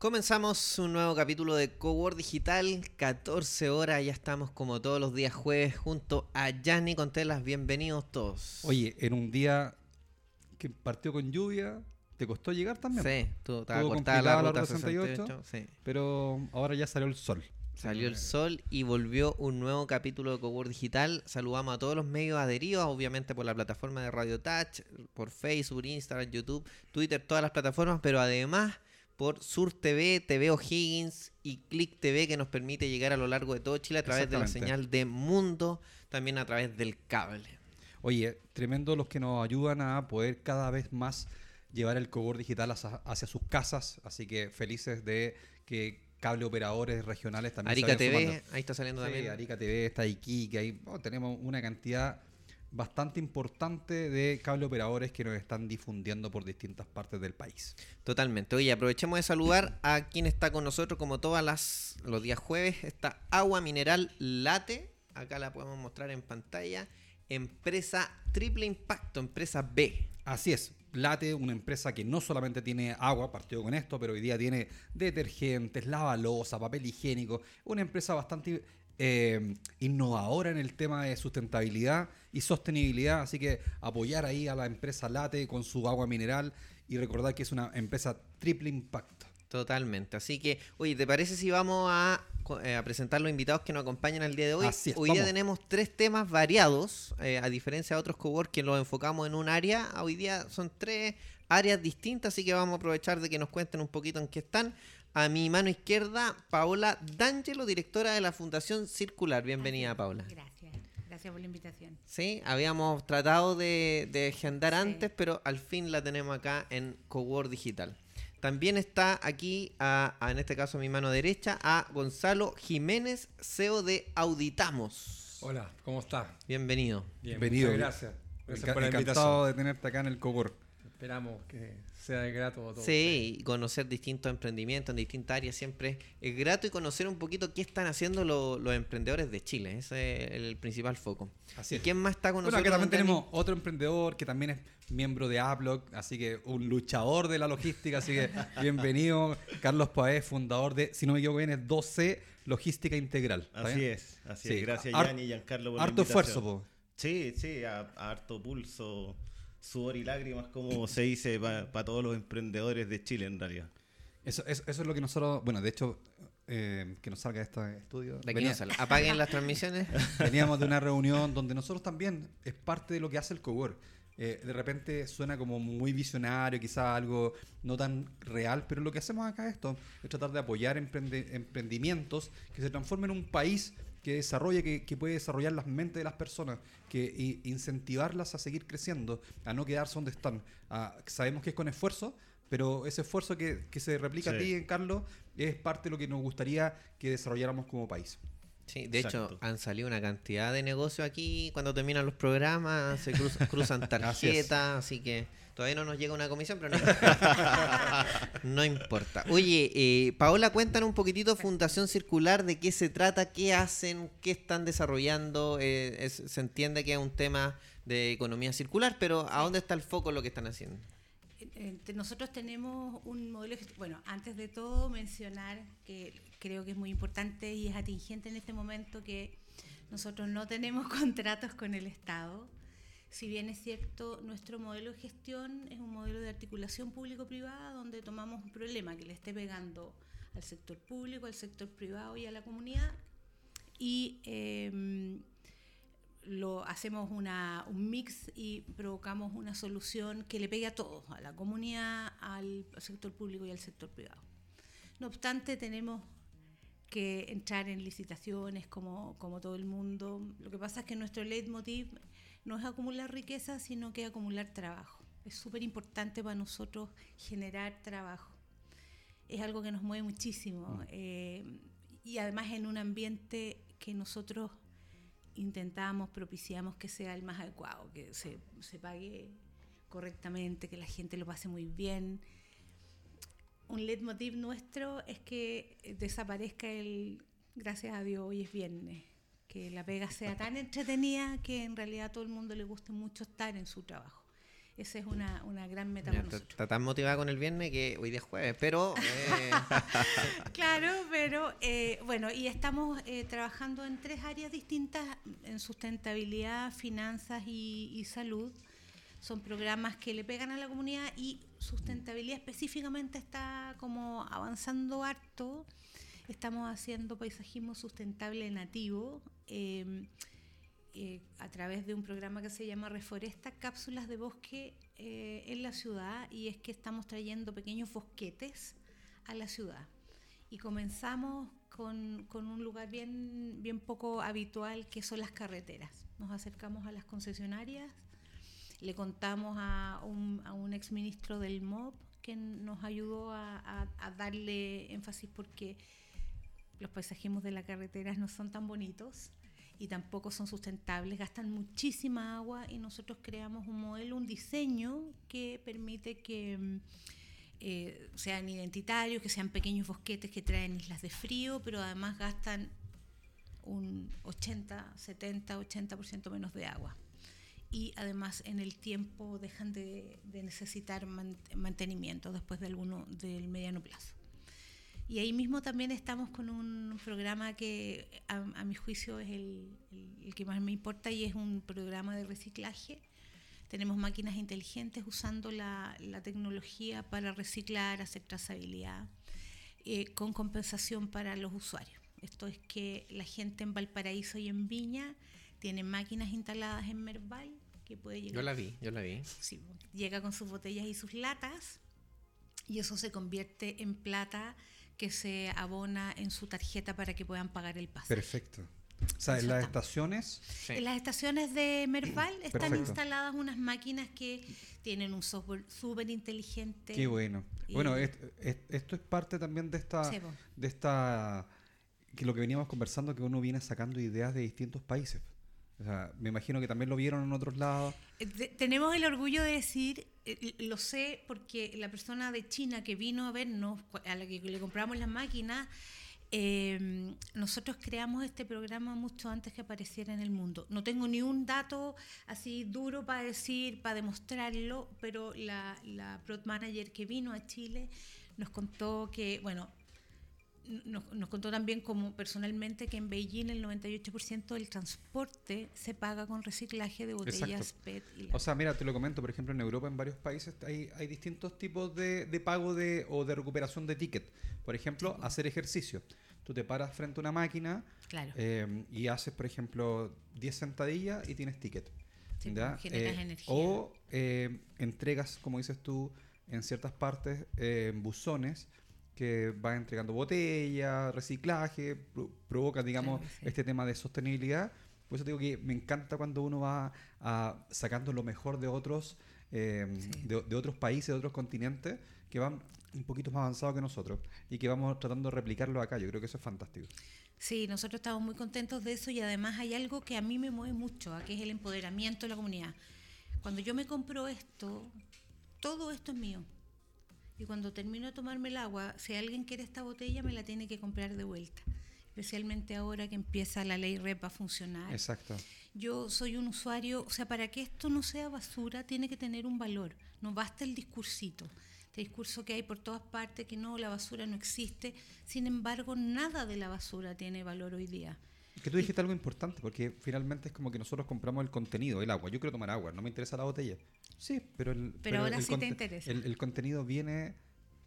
Comenzamos un nuevo capítulo de Cowork Digital, 14 horas, ya estamos como todos los días jueves junto a Yanni Contelas, bienvenidos todos. Oye, en un día que partió con lluvia, ¿te costó llegar también? Sí, tú Estuvo cortada la ruta 68, 68, sí. pero ahora ya salió el sol. Salió el sol y volvió un nuevo capítulo de Cowork Digital. Saludamos a todos los medios adheridos, obviamente por la plataforma de Radio Touch, por Facebook, Instagram, YouTube, Twitter, todas las plataformas, pero además por Sur TV, TV O'Higgins y Click TV que nos permite llegar a lo largo de todo Chile a través de la señal de Mundo, también a través del cable. Oye, tremendo los que nos ayudan a poder cada vez más llevar el cowork digital hacia, hacia sus casas, así que felices de que cable operadores regionales también Arica TV, sumando. ahí está saliendo Sí, también. Arica TV, está Iquique, ahí oh, tenemos una cantidad bastante importante de cable operadores que nos están difundiendo por distintas partes del país. Totalmente. Oye, aprovechemos de saludar a quien está con nosotros como todas las los días jueves. Está Agua Mineral Late. Acá la podemos mostrar en pantalla. Empresa Triple Impacto, empresa B. Así es, Late, una empresa que no solamente tiene agua, partió con esto, pero hoy día tiene detergentes, lavalosa, papel higiénico, una empresa bastante eh, innovadora en el tema de sustentabilidad y sostenibilidad, así que apoyar ahí a la empresa Late con su agua mineral y recordar que es una empresa triple impacto. Totalmente. Así que, oye, ¿te parece si vamos a, eh, a presentar los invitados que nos acompañan el día de hoy? Así es, hoy día tenemos tres temas variados, eh, a diferencia de otros cowork que los enfocamos en un área. Hoy día son tres áreas distintas, así que vamos a aprovechar de que nos cuenten un poquito en qué están. A mi mano izquierda, Paola D'Angelo, directora de la Fundación Circular. Bienvenida. Paola. Gracias, gracias por la invitación. Sí, habíamos tratado de, de agendar Sí. antes, pero al fin la tenemos acá en Cowork Digital. También está aquí, a, a, en este caso a mi mano derecha, a Gonzalo Jiménez, CEO de Auditamos. Hola, ¿cómo está? Bienvenido. Bien, Bienvenido. muchas gracias. Gracias Enca- por la encantado invitación. de tenerte acá en el cowork. Esperamos que sea de grato a todos. Sí, y conocer distintos emprendimientos en distintas áreas siempre es grato y conocer un poquito qué están haciendo lo- los emprendedores de Chile. Ese es el principal foco. Así ¿Y es. quién más está con Bueno, nosotros? acá también tenemos otro emprendedor que también es miembro de Uplock, así que un luchador de la logística, así que bienvenido, Carlos Paez, fundador de, si no me equivoco bien, es 12 Logística Integral. ¿está Así es, así Sí. es. Gracias, Yanni y Giancarlo, por Harto esfuerzo, po. Sí, sí, a, a harto pulso, sudor y lágrimas, como se dice para todos los emprendedores de Chile, en realidad. Eso, eso, eso es lo que nosotros, bueno, de hecho, eh, que nos salga de este estudio. De venía- no. Apaguen las transmisiones. Veníamos de una reunión donde nosotros también es parte de lo que hace el cowork. Eh, de repente suena como muy visionario, quizás algo no tan real, pero lo que hacemos acá es esto, es tratar de apoyar emprende- emprendimientos que se transformen en un país que desarrolle, que, que puede desarrollar las mentes de las personas, que i- incentivarlas a seguir creciendo, a no quedarse donde están. Ah, sabemos que es con esfuerzo, pero ese esfuerzo que, que se replica a Sí. ti, Carlos, es parte de lo que nos gustaría que desarrolláramos como país. Sí, de Exacto. hecho han salido una cantidad de negocios aquí cuando terminan los programas, se cruz- cruzan Así es. tarjetas, así, que todavía no nos llega una comisión, pero no importa. no importa. Oye, eh, Paola, cuéntanos un poquitito Fundación Circular, de qué se trata, qué hacen, qué están desarrollando. eh, es- se entiende que es un tema de economía circular, pero ¿a dónde está el foco en lo que están haciendo? Eh, Nosotros tenemos un modelo, bueno, antes de todo mencionar que creo que es muy importante y es atingente en este momento que nosotros no tenemos contratos con el Estado. Si bien es cierto, nuestro modelo de gestión es un modelo de articulación público-privada donde tomamos un problema que le esté pegando al sector público, al sector privado y a la comunidad y em, lo hacemos una, un mix y provocamos una solución que le pegue a todos, a la comunidad, al sector público y al sector privado. No obstante, tenemos que entrar en licitaciones como, como todo el mundo. Lo que pasa es que nuestro leitmotiv no es acumular riqueza, sino que acumular trabajo. Es súper importante para nosotros generar trabajo. Es algo que nos mueve muchísimo. eh, y además en un ambiente que nosotros intentamos, propiciamos que sea el más adecuado, que se, se pague correctamente, que la gente lo pase muy bien. Un leitmotiv nuestro es que desaparezca el, gracias a Dios, hoy es viernes, que la pega sea tan entretenida que en realidad a todo el mundo le guste mucho estar en su trabajo. Esa es una, una gran meta para nosotros. está tan motivada con el viernes que hoy día es jueves, pero eh, Claro, pero eh, bueno, y estamos eh, trabajando en tres áreas distintas, en sustentabilidad, finanzas y, y salud. Son programas que le pegan a la comunidad y sustentabilidad específicamente está como avanzando harto. Estamos haciendo paisajismo sustentable nativo eh, eh, a través de un programa que se llama Reforesta, cápsulas de bosque eh, en la ciudad y es que estamos trayendo pequeños bosquetes a la ciudad. Y comenzamos con, con un lugar bien, bien poco habitual que son las carreteras. Nos acercamos a las concesionarias, le contamos a un, a un exministro del MOB que nos ayudó a, a- a darle énfasis porque los paisajismos de las carreteras no son tan bonitos y tampoco son sustentables, gastan muchísima agua y nosotros creamos un modelo, un diseño que permite que mm, eh, sean identitarios, que sean pequeños bosquetes que traen islas de frío, pero además gastan un 80, 70, 80% menos de agua. Y además en el tiempo dejan de, necesitar man- mantenimiento después de alguno del mediano plazo. Y ahí mismo también estamos con un programa que a, a mi juicio es el, el- el que más me importa y es un programa de reciclaje. Tenemos máquinas inteligentes usando la, la tecnología para reciclar, hacer trazabilidad, eh, con compensación para los usuarios. Esto es que la gente en Valparaíso y en Viña tiene máquinas instaladas en Merval que puede llegar yo la vi, yo la vi. Sí, llega con sus botellas y sus latas y eso se convierte en plata que se abona en su tarjeta para que puedan pagar el pasaje. Perfecto. O sea, en las estaciones, Sí. En las estaciones de Merval están Perfecto. instaladas unas máquinas que tienen un software súper inteligente. qué bueno. Bueno, est- est- esto es parte también de esta, Sí, de esta, que lo que veníamos conversando, que uno viene sacando ideas de distintos países. O sea, me imagino que también lo vieron en otros lados. Eh, te- Tenemos el orgullo de decir, lo sé porque la persona de China que vino a vernos, a la que le compramos las máquinas, eh, nosotros creamos este programa mucho antes que apareciera en el mundo. No tengo ni un dato así duro para decir, para demostrarlo, pero la, la Product Manager que vino a Chile nos contó que, bueno, nos, nos contó también como personalmente que en Beijing el 98% del transporte se paga con reciclaje de botellas PET y O sea, mira, te lo comento, por ejemplo, en Europa, en varios países, hay, hay distintos tipos de, de pago de, o de recuperación de ticket. Por ejemplo, hacer ejercicio. Tú te paras frente a una máquina Claro. eh, y haces, por ejemplo, 10 sentadillas y tienes ticket. Sí, pues, generas Eh, energía. O eh, entregas, como dices tú, en ciertas partes, eh, buzones que van entregando botellas, reciclaje, pro- provoca, digamos, Claro, sí. este tema de sostenibilidad. Por eso digo que me encanta cuando uno va a- sacando lo mejor de otros, eh, Sí. de, de otros países, de otros continentes, que van un poquito más avanzados que nosotros y que vamos tratando de replicarlo acá. Yo creo que eso es fantástico. Sí, nosotros estamos muy contentos de eso y además hay algo que a mí me mueve mucho, ¿ah? que es el empoderamiento de la comunidad. Cuando yo me compro esto, todo esto es mío. Y cuando termino de tomarme el agua, si alguien quiere esta botella, me la tiene que comprar de vuelta. Especialmente ahora que empieza la ley REP a funcionar. Exacto. Yo soy un usuario, o sea, para que esto no sea basura, tiene que tener un valor. No basta el discursito. Este discurso que hay por todas partes, que no, la basura no existe. Sin embargo, nada de la basura tiene valor hoy día. Que tú dijiste algo importante, porque finalmente es como que nosotros compramos el contenido, el agua. Yo quiero tomar agua, no me interesa la botella. Sí, pero el, Pero ahora el sí te conte- interesa. El, el contenido viene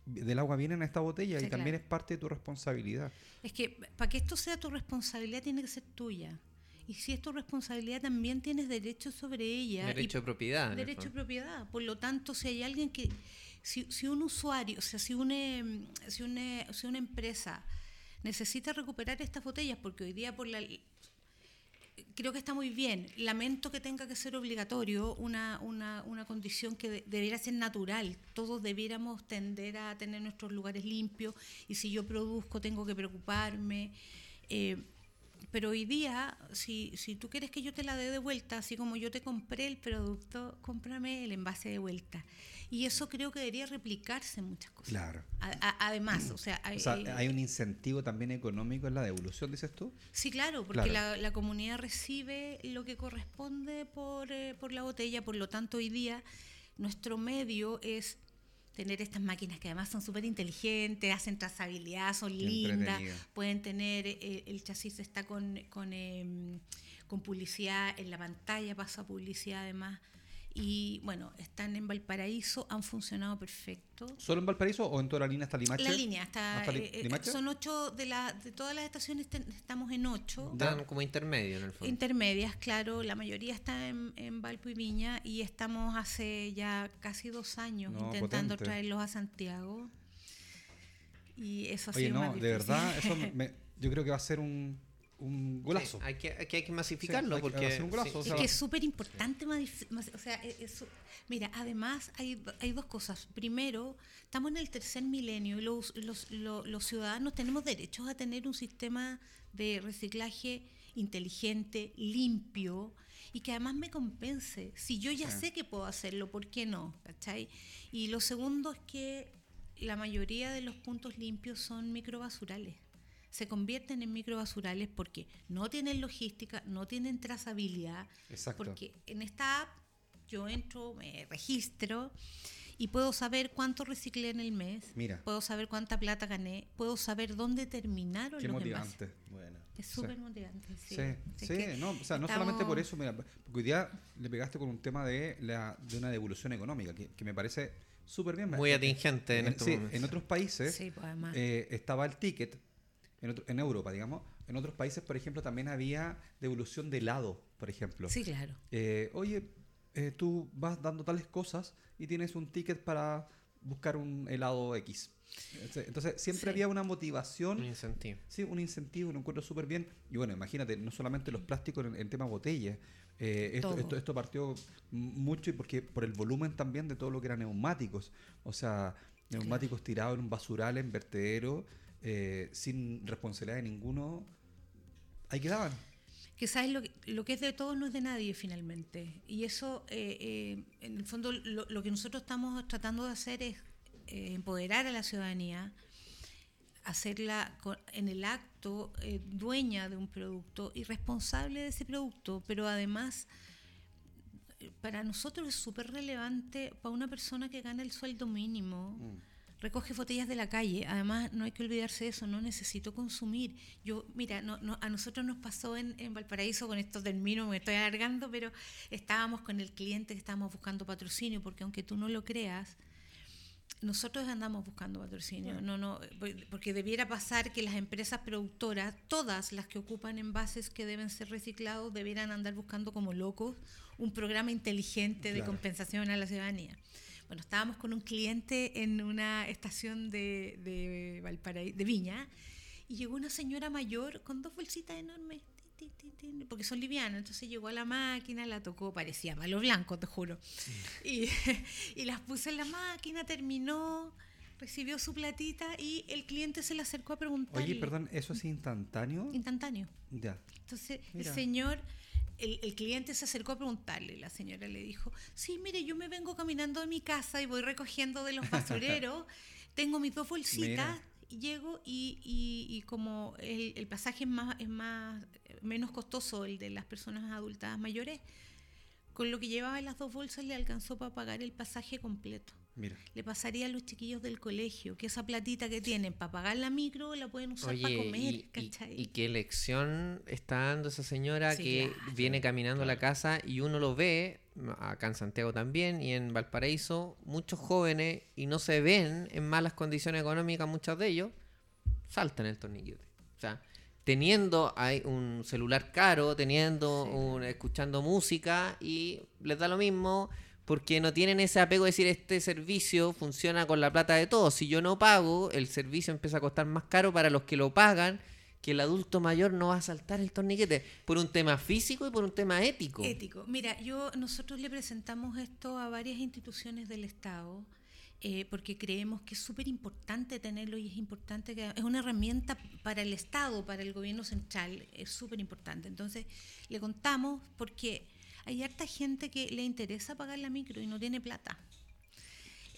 del agua viene en esta botella Sí, y también claro. es parte de tu responsabilidad. Es que para que esto sea tu responsabilidad, tiene que ser tuya. Y si es tu responsabilidad, también tienes derecho sobre ella. y Derecho de propiedad. derecho de propiedad. Por lo tanto, si hay alguien que, si, si un usuario, o sea, si una, si una, si una empresa necesita recuperar estas botellas, porque hoy día por la creo que está muy bien. Lamento que tenga que ser obligatorio una, una, una condición que de- debiera ser natural. Todos debiéramos tender a tener nuestros lugares limpios y si yo produzco tengo que preocuparme. Eh, pero hoy día, si, si tú quieres que yo te la dé de vuelta, así como yo te compré el producto, cómprame el envase de vuelta. Y eso creo que debería replicarse en muchas cosas. Claro. A- a- además, o sea, hay, O sea, eh, hay un incentivo también económico en la devolución, dices tú. Sí, claro, porque Claro. La, la comunidad recibe lo que corresponde por, eh, por la botella, por lo tanto hoy día nuestro medio es tener estas máquinas que además son súper inteligentes, hacen trazabilidad, son Qué lindas, pueden tener, eh, el chasis está con, con, em, con publicidad en la pantalla, pasa publicidad además. Y bueno, están en Valparaíso, han funcionado perfecto. ¿Solo en Valparaíso o en toda la línea hasta Limache? La línea. ¿Hasta Li- eh, eh, Limache? son ocho de, la, de todas las estaciones, ten- estamos en ocho. Están como intermedio en el fondo. Intermedias, claro, la mayoría está en, en Valpo y Viña y estamos hace ya casi dos años No, intentando potente. traerlos a Santiago. Y eso ha Oye, sido no, más de verdad, eso me- yo creo que va a ser un, un golazo. Sí, hay, que, hay que- hay que masificarlo hay que- porque a ser un golazo, sí, o que es súper importante, o sea, e- eso- mira, además hay, hay dos cosas. Primero, estamos en el tercer milenio y los, los, lo- los ciudadanos tenemos derechos a tener un sistema de reciclaje inteligente, limpio y que además me compense. Si yo ya Sí. sé que puedo hacerlo, ¿por qué no? ¿Cachai? Y lo segundo es que la mayoría de los puntos limpios son microbasurales. Se convierten en microbasurales porque no tienen logística, no tienen trazabilidad. Exacto. Porque en esta app yo entro, me registro y puedo saber cuánto reciclé en el mes. Mira. Puedo saber cuánta plata gané. Puedo saber dónde terminaron Qué los motivante. envases. Bueno. Es Sí. súper motivante. Sí, Sí, sí, que no, o sea, no solamente por eso, mira, porque hoy día le pegaste con un tema de, la, de una devolución económica, que, que me parece súper bien. Muy atingente en en, estos sí, momentos. en otros países Sí, pues, eh, estaba el ticket, en, otro- en Europa, digamos. En otros países, por ejemplo, también había devolución de helado, por ejemplo. sí, claro. Eh, oye, eh, tú vas dando tales cosas y tienes un ticket para buscar un helado X. Entonces, siempre Sí. había una motivación Un incentivo. Sí, un incentivo, lo encuentro súper bien. Y bueno, imagínate, no solamente los plásticos en, en tema botella. eh, esto, esto, esto partió mucho y porque por el volumen también de todo lo que eran neumáticos. O sea, neumáticos tirados en un basural, en vertedero, eh, sin responsabilidad de ninguno. Ahí quedaban. que sabes lo que, lo que es de todos no es de nadie finalmente. Y eso, eh, eh, en el fondo, lo, lo que nosotros estamos tratando de hacer es eh, empoderar a la ciudadanía, hacerla con- en el acto eh, dueña de un producto y responsable de ese producto, pero además para nosotros es súper relevante para una persona que gana el sueldo mínimo recoge botellas de la calle. Además, no hay que olvidarse de eso, no necesito consumir. Yo, mira, no, no- a nosotros nos pasó en, en Valparaíso, con esto termino, me estoy alargando, pero estábamos con el cliente que estábamos buscando patrocinio, porque aunque tú no lo creas, nosotros andamos buscando patrocinio, no, no, porque debiera pasar que las empresas productoras, todas las que ocupan envases que deben ser reciclados, debieran andar buscando como locos un programa inteligente de Claro. compensación a la ciudadanía. Bueno, estábamos con un cliente en una estación de, de, Valparaí- de Viña y llegó una señora mayor con dos bolsitas enormes, porque son livianas. Entonces llegó a la máquina, la tocó, parecía palo blanco, te juro. Y, y las puse en la máquina, terminó, recibió su platita y el cliente se le acercó a preguntarle. Oye, perdón, ¿eso es instantáneo? Instantáneo. Ya. Entonces Mira. el señor, el, el cliente se acercó a preguntarle, la señora le dijo, sí, mire, yo me vengo caminando de mi casa y voy recogiendo de los basureros, tengo mis dos bolsitas, Mira. llego y, y- y como el, el pasaje es más, es más menos costoso el de las personas adultas mayores, con lo que llevaba en las dos bolsas le alcanzó para pagar el pasaje completo. Mira. Le pasaría a los chiquillos del colegio que esa platita que tienen para pagar la micro la pueden usar para comer, y, y- ¿cachai? y qué lección está dando esa señora Sí, que claro. viene caminando a la casa y uno lo ve, acá en Santiago también y en Valparaíso, muchos jóvenes y no se ven en malas condiciones económicas, muchos de ellos, saltan el torniquete. O sea, teniendo un celular caro, teniendo un, escuchando música y les da lo mismo porque no tienen ese apego de decir este servicio funciona con la plata de todos. Si yo no pago, el servicio empieza a costar más caro para los que lo pagan, que el adulto mayor no va a saltar el torniquete por un tema físico y por un tema ético. Ético. Mira, yo nosotros le presentamos esto a varias instituciones del Estado eh, porque creemos que es súper importante tenerlo y es importante que es una herramienta para el Estado, para el gobierno central, es súper importante. Entonces le contamos porque hay harta gente que le interesa pagar la micro y no tiene plata.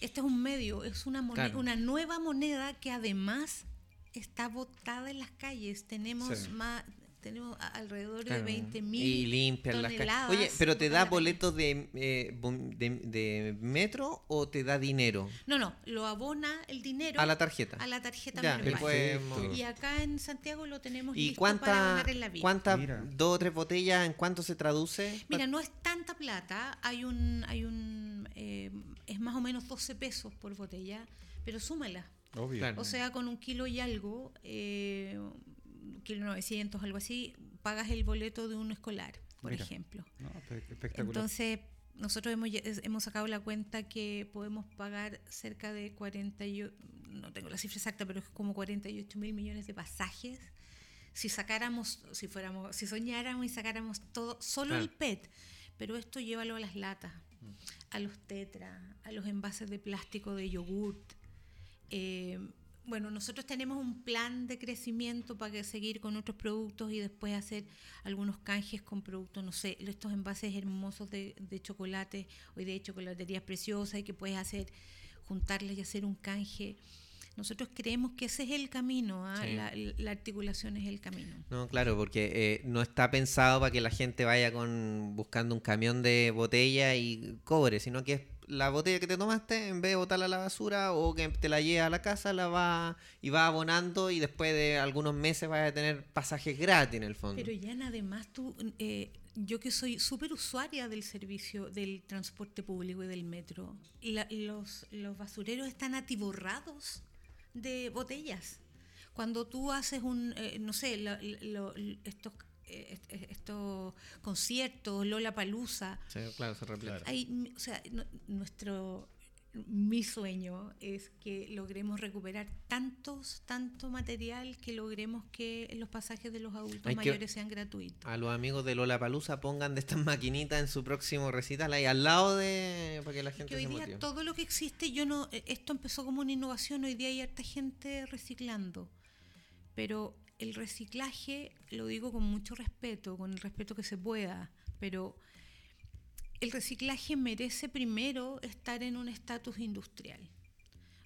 Este es un medio, es una, moneda, Claro. una nueva moneda que además está botada en las calles. Tenemos Sí. más tenemos alrededor Claro. de 20.000 Y limpian las calles. toneladas Oye, pero te da boletos de, eh, de, de metro o te da dinero No, no, lo abona el dinero a la tarjeta. a la tarjeta Ya, después Perfecto. Y acá en Santiago lo tenemos ¿Y listo para cuánta, abonar en la vía. cuánta Mira. dos o tres botellas, en cuánto se traduce? Mira, no es tanta plata, hay un, hay un, eh, es más o menos 12 pesos por botella, pero súmala. Obvio. Claro. O sea, con un kilo y algo, eh, 900, algo así, pagas el boleto de un escolar, por Mira. ejemplo. No, espe- espectacular. Entonces, nosotros hemos, hemos sacado la cuenta que podemos pagar cerca de 48, no tengo la cifra exacta, pero es como 48 mil millones de pasajes. Si sacáramos, si fuéramos, si soñáramos y sacáramos todo, solo Claro. el PET, pero esto llévalo a las latas, a los tetras, a los envases de plástico de yogurt. Eh, bueno, nosotros tenemos un plan de crecimiento para que seguir con otros productos y después hacer algunos canjes con productos, no sé, estos envases hermosos de, de chocolate o de chocolaterías preciosas y que puedes hacer, juntarles y hacer un canje. Nosotros creemos que ese es el camino, ¿ah? Sí. la, la articulación es el camino. No, claro, porque eh, no está pensado para que la gente vaya con buscando un camión de botella y cobre, sino que es la botella que te tomaste, en vez de botarla a la basura o que te la lleva a la casa, la va y va abonando y después de algunos meses vas a tener pasajes gratis en el fondo. Pero ya además tú, eh, yo que soy súper usuaria del servicio del transporte público y del metro, la- los, los basureros están atiborrados de botellas. Cuando tú haces un, eh, no sé, lo- lo- estos, est- estos conciertos, Lola Palusa, Sí, claro, se repleta. Hay, o sea, no- nuestro mi sueño es que logremos recuperar tantos, tanto material que logremos que los pasajes de los adultos Hay mayores sean gratuitos. A los amigos de Lola Palusa pongan de estas maquinitas en su próximo recital ahí al lado de para que la gente Que hoy se día motive. todo lo que existe, yo no, eh, esto empezó como una innovación, hoy día hay harta gente reciclando, pero el reciclaje, lo digo con mucho respeto, con el respeto que se pueda, pero el reciclaje merece primero estar en un estatus industrial.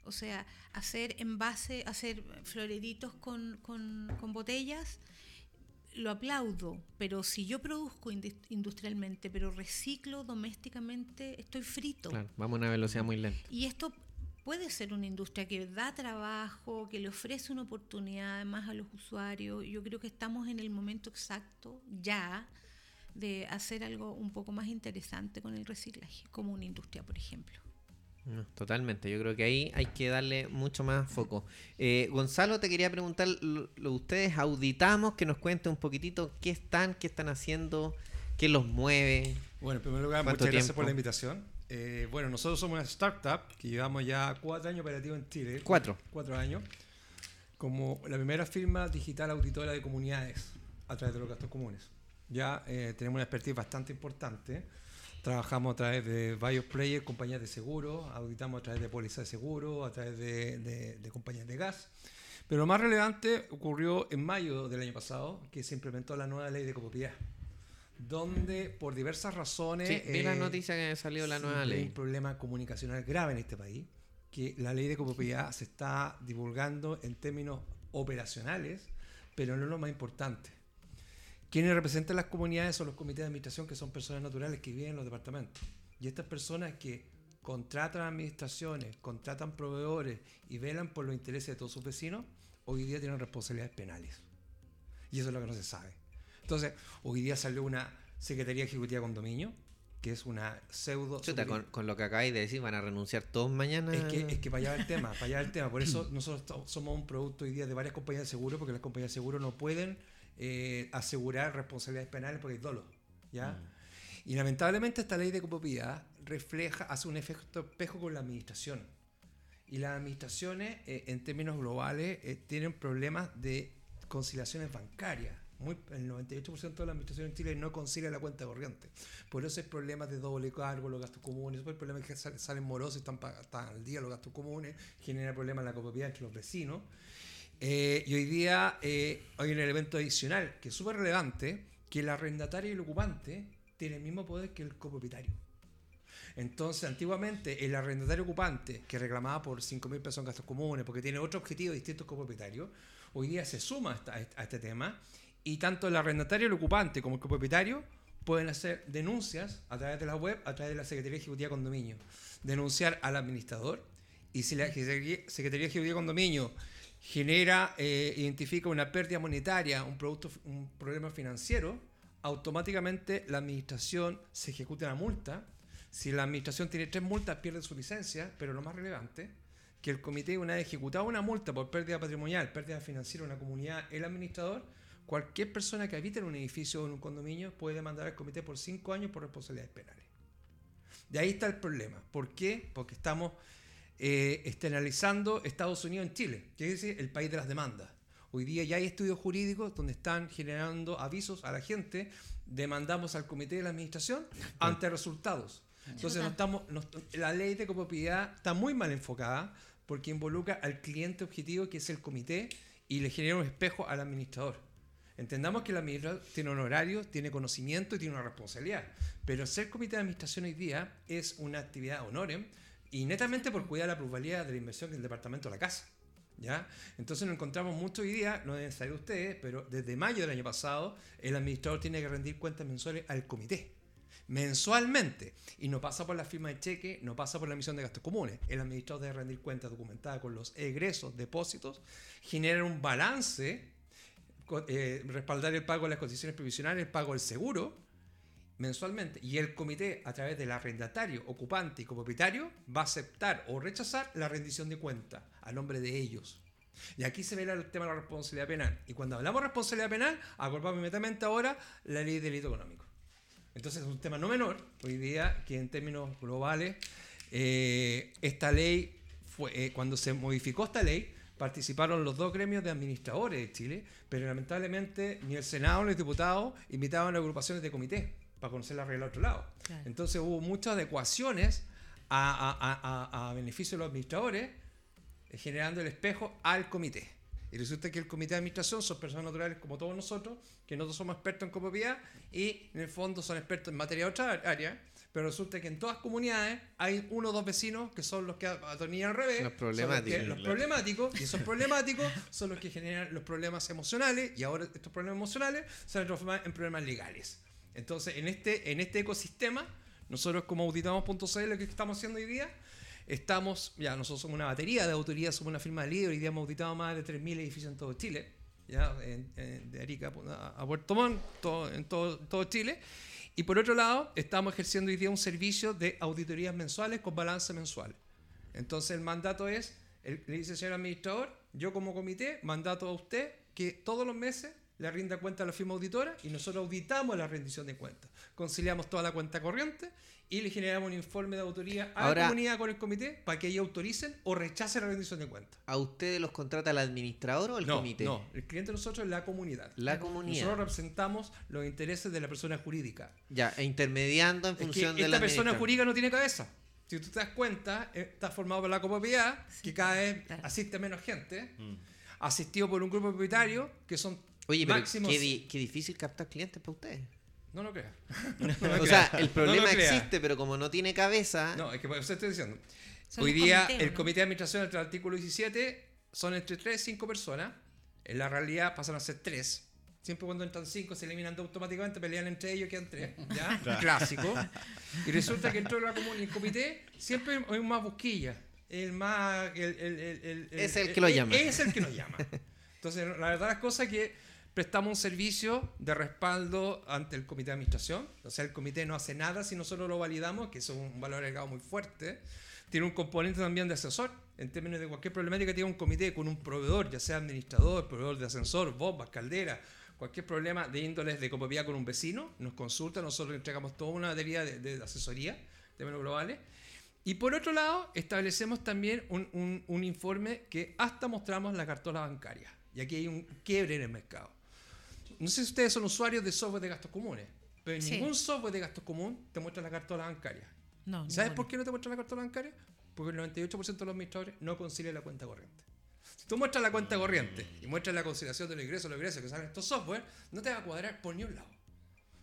O sea, hacer envase, hacer floreritos con, con- con botellas, lo aplaudo, pero si yo produzco industrialmente, pero reciclo domésticamente, estoy frito. Claro, vamos a una velocidad muy lenta. Y esto puede ser una industria que da trabajo, que le ofrece una oportunidad además a los usuarios. Yo creo que estamos en el momento exacto ya de hacer algo un poco más interesante con el reciclaje, como una industria, por ejemplo. No, totalmente, yo creo que ahí hay que darle mucho más foco. Eh, Gonzalo, te quería preguntar, lo, lo- ustedes auditamos, que nos cuente un poquitito qué están, qué están haciendo, qué los mueve. Bueno, en primer lugar, ¿Cuánto muchas gracias por la invitación. Eh, bueno, nosotros somos una startup que llevamos ya cuatro años operativos en Chile. Cuatro. Cuatro años. Como la primera firma digital auditora de comunidades a través de los gastos comunes. Ya eh, tenemos una expertise bastante importante. Trabajamos a través de varios players, compañías de seguro, auditamos a través de pólizas de seguro, a través de, de- de compañías de gas. Pero lo más relevante ocurrió en mayo del año pasado, que se implementó la nueva ley de copropiedad, donde por diversas razones... Sí, vi la eh, noticia que salió la nueva siempre hay ley. un problema comunicacional grave en este país, que la ley de copropiedad se está divulgando en términos operacionales, pero no es lo más importante. Quienes representan las comunidades son los comités de administración, que son personas naturales que viven en los departamentos. Y estas personas que contratan administraciones, contratan proveedores y velan por los intereses de todos sus vecinos, hoy día tienen responsabilidades penales. Y eso es lo que no se sabe. Entonces, hoy día salió una Secretaría Ejecutiva de Condominio, que es una pseudo... Chuta, con, con lo que acabáis de decir, van a renunciar todos mañana. Es que, es que para allá va el tema, para allá va el tema. Por eso nosotros somos un producto hoy día de varias compañías de seguro, porque las compañías de seguro no pueden eh, asegurar responsabilidades penales porque hay dolo. ¿ya? Y lamentablemente esta ley de copropiedad refleja, hace un efecto espejo con la administración. Y las administraciones, eh, en términos globales, eh, tienen problemas de conciliaciones bancarias. Muy, el 98% de la administración en Chile no concilia la cuenta corriente. Por eso hay problemas de doble cargo, los gastos comunes, el problema es que sal- salen morosos están, están al día los gastos comunes, genera problemas en la copropiedad entre los vecinos. Eh, y hoy día eh, hay un elemento adicional que es súper relevante, que el arrendatario y el ocupante tienen el mismo poder que el copropietario. Entonces, antiguamente, el arrendatario ocupante que reclamaba por 5 mil pesos en gastos comunes, porque tiene otro objetivo distinto al copropietario, hoy día se suma a este tema y tanto el arrendatario, el ocupante como el copropietario pueden hacer denuncias a través de la web, a través de la Secretaría Ejecutiva de Condominio. Denunciar al administrador y si la Secretaría Ejecutiva de Condominio genera, eh, identifica una pérdida monetaria, un, producto, un problema financiero, automáticamente la administración se ejecuta una multa. Si la administración tiene tres multas, pierde su licencia, pero lo más relevante, que el comité, una vez ejecutado una multa por pérdida patrimonial, pérdida financiera una comunidad, el administrador, cualquier persona que habite en un edificio o en un condominio puede demandar al comité por cinco años por responsabilidades penales. De ahí está el problema. ¿Por qué? Porque estamos eh, externalizando Estados Unidos en Chile, que es el país de las demandas. Hoy día ya hay estudios jurídicos donde están generando avisos a la gente, demandamos al comité de la administración ante resultados. Entonces no estamos, no- la ley de copropiedad está muy mal enfocada porque involucra al cliente objetivo que es el comité y le genera un espejo al administrador. Entendamos que el administrador tiene un horario, tiene conocimiento y tiene una responsabilidad. Pero ser comité de administración hoy día es una actividad honorem y netamente por cuidar la plusvalía de la inversión del departamento de la casa. ¿Ya? Entonces nos encontramos mucho hoy día, no deben saber ustedes, pero desde mayo del año pasado el administrador tiene que rendir cuentas mensuales al comité. Mensualmente. Y no pasa por la firma de cheque, no pasa por la emisión de gastos comunes. El administrador debe rendir cuentas documentadas con los egresos, depósitos, generar un balance, eh, respaldar el pago de las condiciones provisionales, el pago del seguro, mensualmente. Y el comité, a través del arrendatario, ocupante y copropietario, va a aceptar o rechazar la rendición de cuenta a nombre de ellos. Y aquí se ve el tema de la responsabilidad penal. Y cuando hablamos de responsabilidad penal, acordamos inmediatamente ahora la ley de delito económico. Entonces es un tema no menor, hoy día, que en términos globales, eh, esta ley, fue, eh, cuando se modificó esta ley, participaron los dos gremios de administradores de Chile, pero lamentablemente ni el Senado ni los diputados invitaban a agrupaciones de comité para conocer la regla del otro lado. Claro. Entonces hubo muchas adecuaciones a, a- a- a- a beneficio de los administradores, eh, generando el espejo al comité. Y resulta que el comité de administración son personas naturales como todos nosotros, que nosotros somos expertos en copropiedad y en el fondo son expertos en materia de otra área, pero resulta que en todas comunidades hay uno o dos vecinos que son los que atornillan al revés. Los problemáticos. que- Los, problemáticos, y esos problemáticos son los que generan los problemas emocionales y ahora estos problemas emocionales se van a transformar en problemas legales. Entonces, en este, en este ecosistema, nosotros como auditamos.cl, que estamos haciendo hoy día, estamos, ya nosotros somos una batería de autoridades, somos una firma de líder, hoy día hemos auditado más de 3.000 edificios en todo Chile, ya en- en- de Arica a, a Puerto Montt, todo, en todo, todo Chile. Y por otro lado, estamos ejerciendo hoy día un servicio de auditorías mensuales con balance mensual. Entonces el mandato es, le dice señor administrador, yo como comité mandato a usted que todos los meses le rinda cuenta a la firma auditora y nosotros auditamos la rendición de cuentas. Conciliamos toda la cuenta corriente y le generamos un informe de autoría a Ahora- la comunidad con el comité para que ellos autoricen o rechacen la rendición de cuentas. ¿A ustedes los contrata el administrador o el no, comité? no, el cliente de nosotros es la comunidad. La comunidad. Nosotros representamos los intereses de la persona jurídica. Ya, e intermediando en Es que función de esta la persona jurídica no tiene cabeza. Si tú te das cuenta, está formado por la copropiedad, que cada vez claro. asiste menos gente, asistido por un grupo de propietarios que son Oye, pero máximos... qué, di- qué difícil captar clientes para ustedes. No lo creas. o sea, el No problema lo creas. existe, pero como no tiene cabeza, No, es que por eso estoy diciendo. Son Hoy día comités, el ¿no? comité de administración entre el artículo 17 son entre 3 y 5 personas. En la realidad pasan a ser 3. Siempre cuando entran 5 se eliminan dos automáticamente, pelean entre ellos y quedan 3. ¿Ya? Clásico. Y resulta que dentro de la comun- el comité siempre hay un más busquilla. El más. El, el- el- el- Es el que lo llama. Es el que nos llama. Entonces, la verdad, las cosas es que prestamos un servicio de respaldo ante el comité de administración. O sea, el comité no hace nada si nosotros lo validamos, que es un valor agregado muy fuerte. Tiene un componente también de asesor. En términos de cualquier problemática, tiene un comité con un proveedor, ya sea administrador, proveedor de ascensor, bombas, caldera, cualquier problema de índoles de copropiedad con un vecino, nos consulta, nosotros entregamos toda una batería de, de asesoría, términos globales. Y por otro lado, establecemos también un- un informe que hasta mostramos la cartola bancaria. Y aquí hay un quiebre en el mercado. No sé si ustedes son usuarios de software de gastos comunes, pero en Sí. ningún software de gastos común te muestra la cartola bancaria. No, ¿Y ¿Sabes por qué no te muestra la cartola bancaria? Porque el 98% de los administradores no concilia la cuenta corriente. Si tú muestras la cuenta corriente y muestras la conciliación de los ingresos, los ingresos que salen estos software, no te va a cuadrar por ni un lado.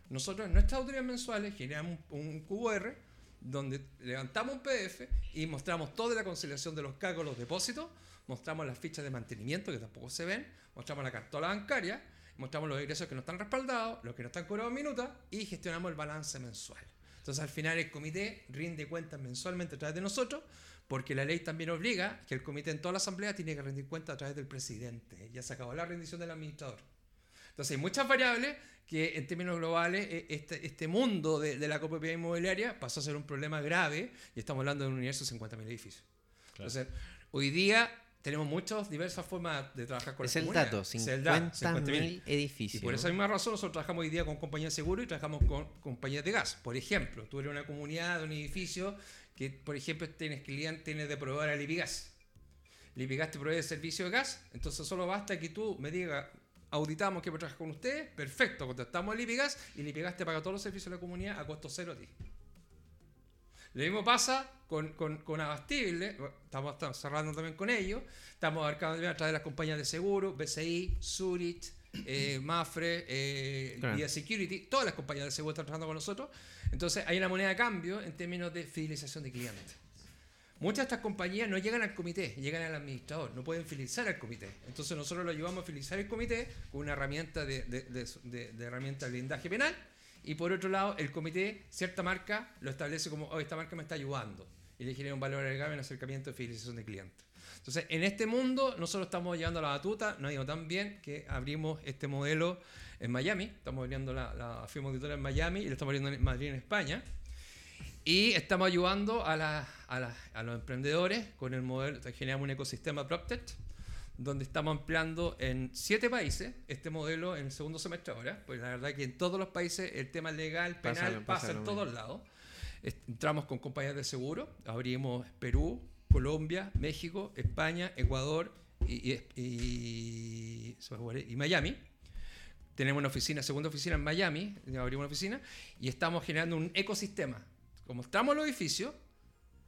Nosotros en nuestras autoridades mensuales generamos un, un QR donde levantamos un PDF y mostramos toda la conciliación de los cargos, los depósitos, mostramos las fichas de mantenimiento que tampoco se ven, mostramos la cartola bancaria mostramos los ingresos que no están respaldados, los que no están cobrados en minuta y gestionamos el balance mensual. Entonces al final el comité rinde cuentas mensualmente a través de nosotros, porque la ley también obliga que el comité en toda la asamblea tiene que rendir cuentas a través del presidente. Ya se acabó la rendición del administrador. Entonces hay muchas variables que en términos globales eh, este, este mundo de, de la copropiedad inmobiliaria pasó a ser un problema grave y estamos hablando de un universo de 50.000 edificios. Claro. Entonces, hoy día tenemos muchas diversas formas de trabajar con Es las el dato, Es el dato, 50.000 50.000. edificios. Y por esa misma razón nosotros trabajamos hoy día con compañías de seguro y trabajamos con compañías de gas. Por ejemplo, tú eres una comunidad de un edificio que, por ejemplo, tienes cliente, tienes de proveedor a Lipigas. Lipigas te provee servicio de gas, entonces solo basta que tú me digas, auditamos que trabajar con ustedes, perfecto, contactamos a Lipigas y Lipigas te paga todos los servicios de la comunidad a costo cero a ti. Lo mismo pasa con, con, con Abastible, estamos, estamos cerrando también con ellos, estamos abarcando también a través de las compañías de seguro, BCI, Zurich, eh, Mafre, eh, Claro. Security, todas las compañías de seguro están trabajando con nosotros. Entonces hay una moneda de cambio en términos de fidelización de clientes. Muchas de estas compañías no llegan al comité, llegan al administrador, no pueden fidelizar al comité. Entonces nosotros lo ayudamos a fidelizar el comité con una herramienta de, de, de- de- de herramienta de blindaje penal. Y por otro lado, el comité, cierta marca, lo establece como, oh, esta marca me está ayudando. Y le genera un valor agregado en acercamiento de fidelización de clientes. Entonces, en este mundo, nosotros estamos llevando la batuta, nos ha ido tan bien que abrimos este modelo en Miami. Estamos abriendo la, la firma auditora en Miami y lo estamos abriendo en Madrid, en España. Y estamos ayudando a, a los emprendedores con el modelo, generamos un ecosistema PropTech, donde estamos ampliando en siete países este modelo en el segundo semestre ahora, pues la verdad que en todos los países el tema legal, penal, pasa, en todos lados. Entramos con compañías de seguro, abrimos Perú, Colombia, México, España, Ecuador y, Miami. Tenemos una oficina, segunda oficina en Miami, abrimos una oficina, y estamos generando un ecosistema. Como estamos en los edificios,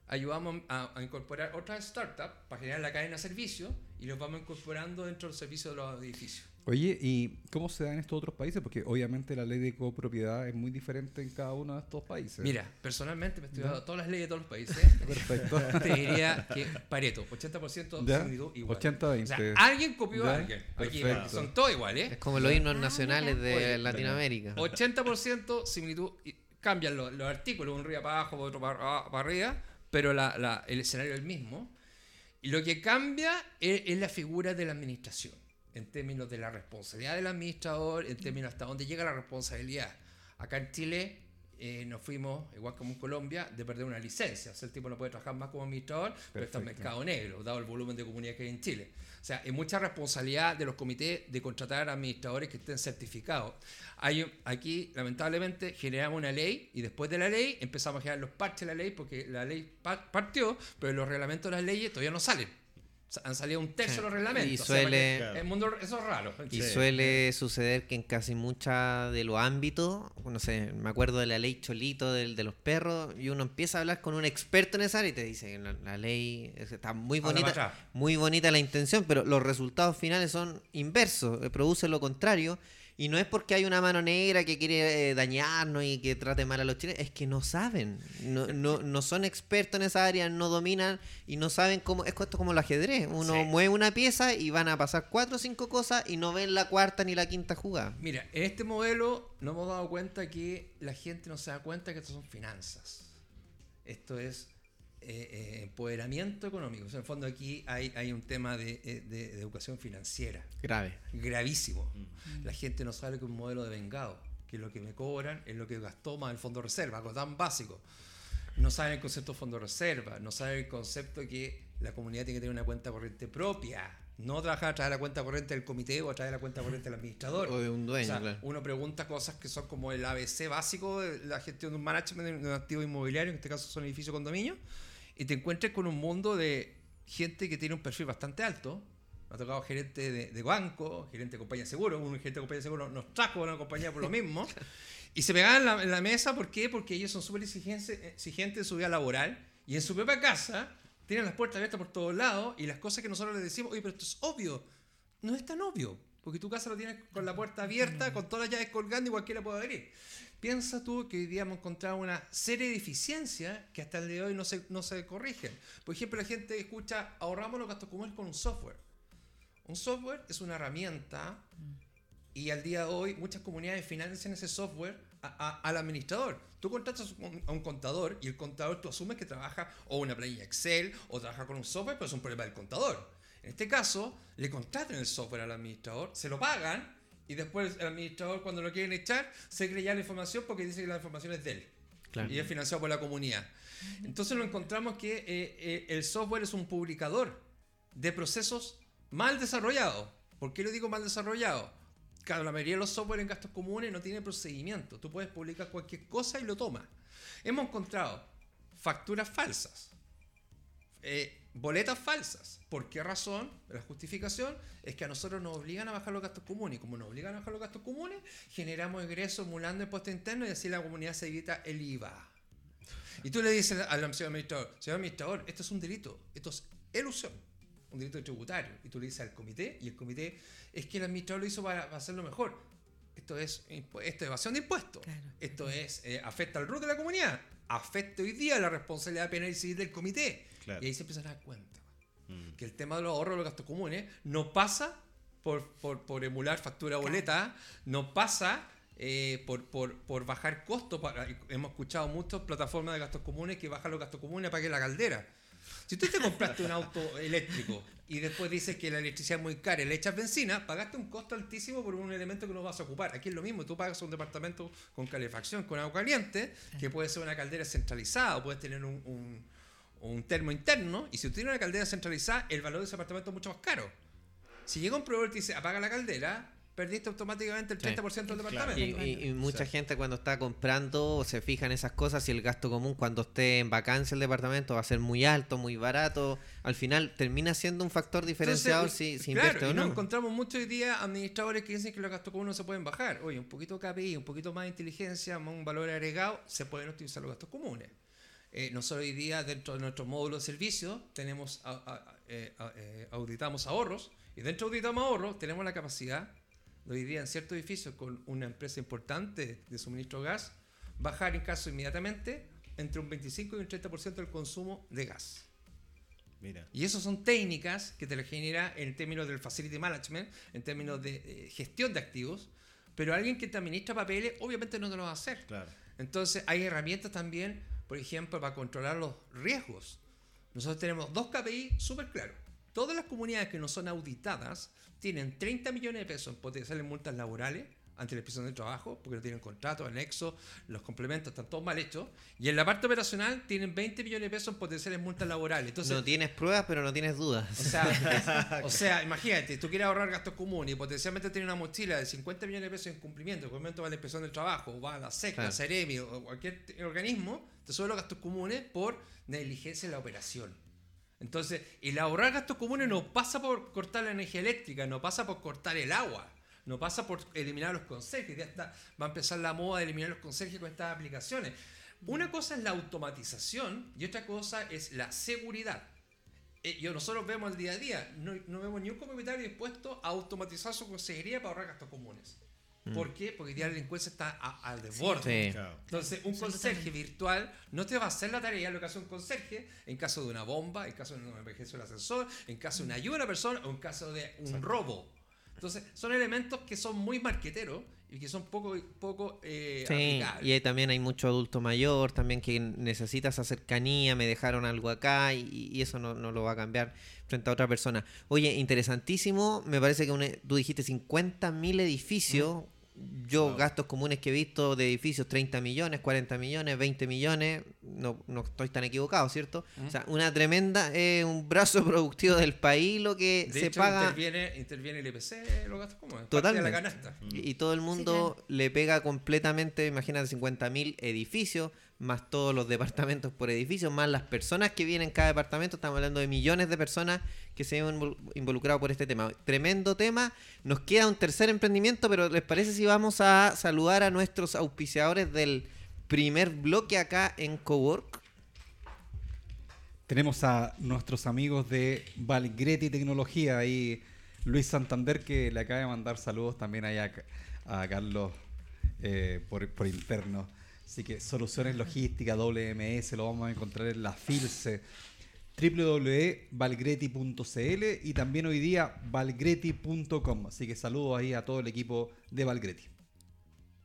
ayudamos a, a incorporar otras startups para generar la cadena de servicios y los vamos incorporando dentro del servicio de los edificios. Oye, ¿y cómo se da en estos otros países? Porque obviamente la ley de copropiedad es muy diferente en cada uno de estos países. Mira, personalmente me he estudiado todas las leyes de todos los países. Perfecto. Te diría que Pareto, 80% Ya, similitud igual. 80-20. O sea, alguien copió Ya, a alguien. Aquí perfecto. son todos iguales. Es como los himnos Ah, nacionales de Oye, Latinoamérica. 80% similitud. y cambian los, los artículos, un río para abajo, otro para, para arriba, pero la- el escenario es el mismo. Y lo que cambia es, es la figura de la administración, en términos de la responsabilidad del administrador, en términos hasta dónde llega la responsabilidad. Acá en Chile eh, nos fuimos, igual como en Colombia, de perder una licencia. O sea, el tipo no puede trabajar más como administrador, pero está en mercado negro, dado el volumen de comunidad que hay en Chile. O sea, hay mucha responsabilidad de los comités de contratar administradores que estén certificados. Hay, aquí, lamentablemente, generamos una ley y después de la ley empezamos a generar los parches de la ley porque la ley pa- partió, pero los reglamentos de las leyes todavía no salen. Han salido un tercio de los reglamentos. Y O sea, suele- el mundo, eso es raro. Y Sí. suele suceder que en casi muchos de los ámbitos, no sé, me acuerdo de la ley Cholito del, de los perros, y uno empieza a hablar con un experto en esa área y te dice que la, la ley es- está muy bonita, muy bonita la intención, pero los resultados finales son inversos, eh, produce lo contrario. Y no es porque hay una mano negra que quiere eh, dañarnos y que trate mal a los chilenos, es que no saben, no, no, no son expertos en esa área, no dominan y no saben cómo. Es esto como el ajedrez. Uno Sí. mueve una pieza y van a pasar cuatro o cinco cosas y no ven la cuarta ni la quinta jugada. Mira, en este modelo nos hemos dado cuenta que la gente no se da cuenta que esto son finanzas. Esto es eh, eh, empoderamiento económico. O sea, en el fondo aquí hay, hay un tema de, eh, de- de educación financiera Grave. gravísimo. La gente no sabe que es un modelo de vengado, que lo que me cobran es lo que gastó más el fondo de reserva, algo tan básico. No saben el concepto de fondo de reserva, no saben el concepto que la comunidad tiene que tener una cuenta corriente propia, no trabajar a través de la cuenta corriente del comité o a través de la cuenta corriente del administrador. O de un dueño, O sea, claro. Uno pregunta cosas que son como el ABC básico de la gestión de un management de un activo inmobiliario, en este caso son edificios condominios, y te encuentras con un mundo de gente que tiene un perfil bastante alto. Me ha tocado gerente de, de banco, gerente de compañía de seguro, un gerente de compañía de seguro nos trajo a una compañía por lo mismo. Y se pegaban en la, en la mesa, ¿por qué? Porque ellos son súper exigentes, exigentes en su vida laboral y en su propia casa tienen las puertas abiertas por todos lados y las cosas que nosotros les decimos, oye, pero esto es obvio. No es tan obvio, porque tu casa lo tienes con la puerta abierta, con todas las llaves colgando y cualquiera puede abrir. Piensa tú que hoy día hemos encontrado una serie de deficiencias que hasta el día de hoy no se, no se corrigen. Por ejemplo, la gente escucha, ahorramos los gastos comunes con un software. Un software es una herramienta Y al día de hoy, muchas comunidades financian ese software a- a- al administrador. Tú contratas a un contador y el contador tú asumes que trabaja o una planilla Excel o trabaja con un software, pero es un problema del contador. En este caso, le contratan el software al administrador, se lo pagan y después el administrador cuando lo quieren echar se cree ya la información porque dice que la información es de él. Claro. Y es financiado por la comunidad. Entonces lo encontramos que eh, eh, el software es un publicador de procesos mal desarrollados. ¿Por qué lo digo mal desarrollado? Claro, la mayoría de los software en gastos comunes no tiene procedimiento. Tú puedes publicar cualquier cosa y lo tomas. Hemos encontrado facturas falsas, eh, boletas falsas. ¿Por qué razón? La justificación es que a nosotros nos obligan a bajar los gastos comunes. Y como nos obligan a bajar los gastos comunes, generamos egresos emulando impuesto interno y así la comunidad se evita el IVA. Y tú le dices al señor administrador, señor administrador, esto es un delito, esto es elusión, un delito tributario. Y tú le dices al comité, y el comité es que el administrador lo hizo para, para hacerlo mejor. Esto es, esto es evasión de impuestos. Claro. Esto es, eh, afecta al RUT de la comunidad. Afecta hoy día la responsabilidad penal y civil del comité. Claro. Y ahí se empiezan a dar cuenta Mm. que el tema de los ahorros de los gastos comunes no pasa por, por, por emular factura boleta, no pasa eh, por, por, por bajar costos. Para, hemos escuchado muchas plataformas de gastos comunes que bajan los gastos comunes para que la caldera. Si tú te compraste un auto eléctrico y después dices que la electricidad es muy cara y le echas benzina, pagaste un costo altísimo por un elemento que no vas a ocupar. Aquí es lo mismo, tú pagas un departamento con calefacción, con agua caliente, que puede ser una caldera centralizada o puedes tener un, un, un termo interno, y si tú tienes una caldera centralizada, el valor de ese apartamento es mucho más caro. Si llega un proveedor y te dice apaga la caldera, perdiste automáticamente el Sí. 30% del Claro. departamento. Y, y- y mucha Sí. gente cuando está comprando se fija en esas cosas y el gasto común cuando esté en vacancia el departamento va a ser muy alto, muy barato. Al final termina siendo un factor diferenciador Entonces, si, si claro, invierte o y nos no. encontramos muchos hoy día administradores que dicen que los gastos comunes no se pueden bajar. Oye, un poquito de KPI, un poquito más de inteligencia, más un valor agregado, se pueden utilizar los gastos comunes. Eh, nosotros hoy día, dentro de nuestro módulo de servicio, tenemos, a- a- eh, a- eh, auditamos ahorros, y dentro de auditamos ahorros tenemos la capacidad de hoy día en ciertos edificios con una empresa importante de suministro de gas, bajar en caso inmediatamente entre un 25 y un 30% del consumo de gas. Mira. Y eso son técnicas que te genera en términos del facility management, en términos de gestión de activos, pero alguien que te administra papeles obviamente no te lo va a hacer. Claro. Entonces hay herramientas también, por ejemplo, para controlar los riesgos. Nosotros tenemos dos KPI súper claros. Todas las comunidades que no son auditadas tienen 30 millones de pesos en potenciales multas laborales ante la inspección del trabajo, porque no tienen contrato, anexo, los complementos están todos mal hechos. Y en la parte operacional tienen 20 millones de pesos en potenciales multas laborales. Entonces, no tienes pruebas, pero no tienes dudas. o sea, o sea, imagínate, tú quieres ahorrar gastos comunes y potencialmente tienes una mochila de 50 millones de pesos en cumplimiento, en momento va a la inspección del trabajo, o va a la SEC, Claro. a Ceremi o cualquier organismo, te suben los gastos comunes por negligencia en la operación. Entonces, el ahorrar gastos comunes no pasa por cortar la energía eléctrica, no pasa por cortar el agua, no pasa por eliminar los conserjes. Ya está, va a empezar la moda de eliminar los conserjes con estas aplicaciones. Una cosa es la automatización y otra cosa es la seguridad. Eh, y nosotros vemos el día a día, no, no vemos ni un comunitario dispuesto a automatizar su consejería para ahorrar gastos comunes. ¿Por qué? Porque día la delincuencia está a- al desborde. Sí. Claro. Entonces, un conserje virtual no te va a hacer la tarea lo que hace un conserje en caso de una bomba, en caso de una emergencia del ascensor, en caso de una ayuda a una persona o en caso de un robo. Entonces, son elementos que son muy marqueteros y que son poco, poco eh, Sí, aplicables. y también hay mucho adulto mayor, también que necesita esa cercanía, me dejaron algo acá y, y eso no, no lo va a cambiar frente a otra persona. Oye, interesantísimo, me parece que un- tú dijiste 50 mil edificios, yo Wow. gastos comunes que he visto de edificios 30 millones, 40 millones, 20 millones, no, no estoy tan equivocado, ¿cierto? O sea, una tremenda, eh, un brazo productivo del país lo que de se hecho, paga... interviene, interviene el IPC, los gastos comunes. parte Totalmente. de la canasta. Y y todo el mundo le pega completamente, imagínate, 50.000 edificios, más todos los departamentos por edificio, más las personas que vienen en cada departamento. Estamos hablando de millones de personas que se ven invol- involucrados por este tema. Tremendo tema. Nos queda un tercer emprendimiento, pero ¿les parece si vamos a saludar a nuestros auspiciadores del primer bloque acá en Cowork? Tenemos a nuestros amigos de Valgreti Tecnología y Luis Santander que le acaba de mandar saludos también allá a Carlos eh, por, por interno. Así que soluciones logísticas, WMS, lo vamos a encontrar en la FILSE. www.valgreti.cl y también hoy día valgreti.com. Así que saludos ahí a todo el equipo de Valgreti.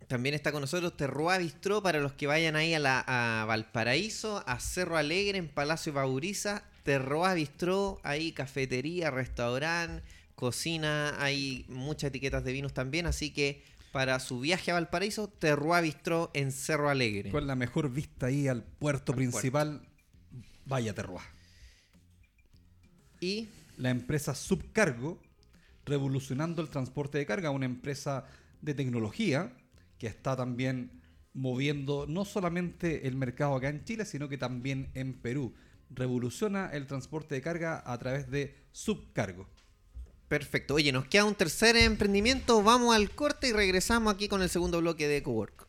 También está con nosotros Terroa Bistró para los que vayan ahí a, la, a Valparaíso, a Cerro Alegre, en Palacio Bauriza. Terroa Bistró, ahí cafetería, restaurante, cocina, hay muchas etiquetas de vinos también. Así que para su viaje a Valparaíso, Terroa Bistró en Cerro Alegre. Con la mejor vista ahí al puerto Al principal, vaya Terroa. Y la empresa Subcargo, revolucionando el transporte de carga, una empresa de tecnología que está también moviendo no solamente el mercado acá en Chile, sino que también en Perú. Revoluciona el transporte de carga a través de Subcargo. Perfecto. Oye, nos queda un tercer emprendimiento. Vamos al corte y regresamos aquí con el segundo bloque de Cowork.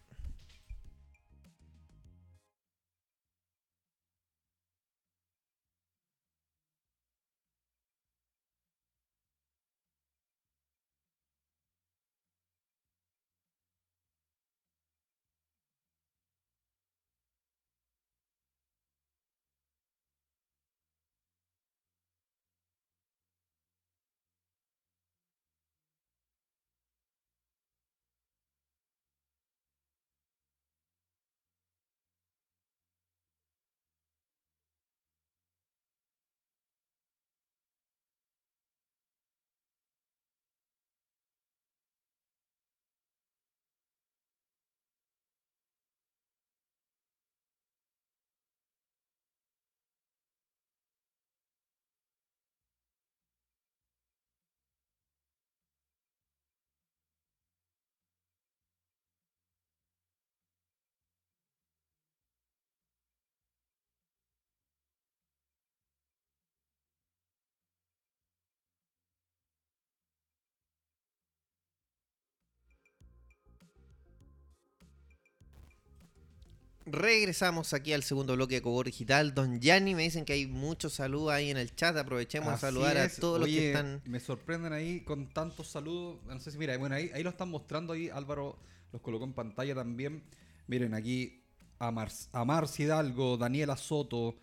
Regresamos aquí al segundo bloque de Cowork Digital. Don Gianni me dicen que hay muchos saludos ahí en el chat. Aprovechemos a saludar a todos los que están. Me sorprenden ahí con tantos saludos. No sé si, mira, bueno, ahí, ahí lo están mostrando ahí. Álvaro los colocó en pantalla también. Miren, aquí a, Mar a Marci Hidalgo, Daniela Soto.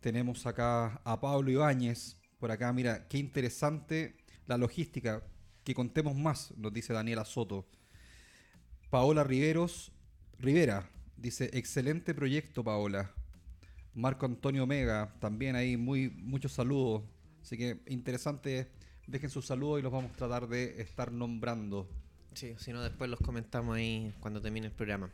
Tenemos acá a Pablo Ibáñez. Por acá, mira, qué interesante la logística. Que contemos más, nos dice Daniela Soto. Paola Riveros, Rivera, dice, excelente proyecto, Paola. Marco Antonio Mega, también ahí muy muchos saludos. Así que interesante, dejen sus saludos y los vamos a tratar de estar nombrando. Sí, si no, después los comentamos ahí cuando termine el programa.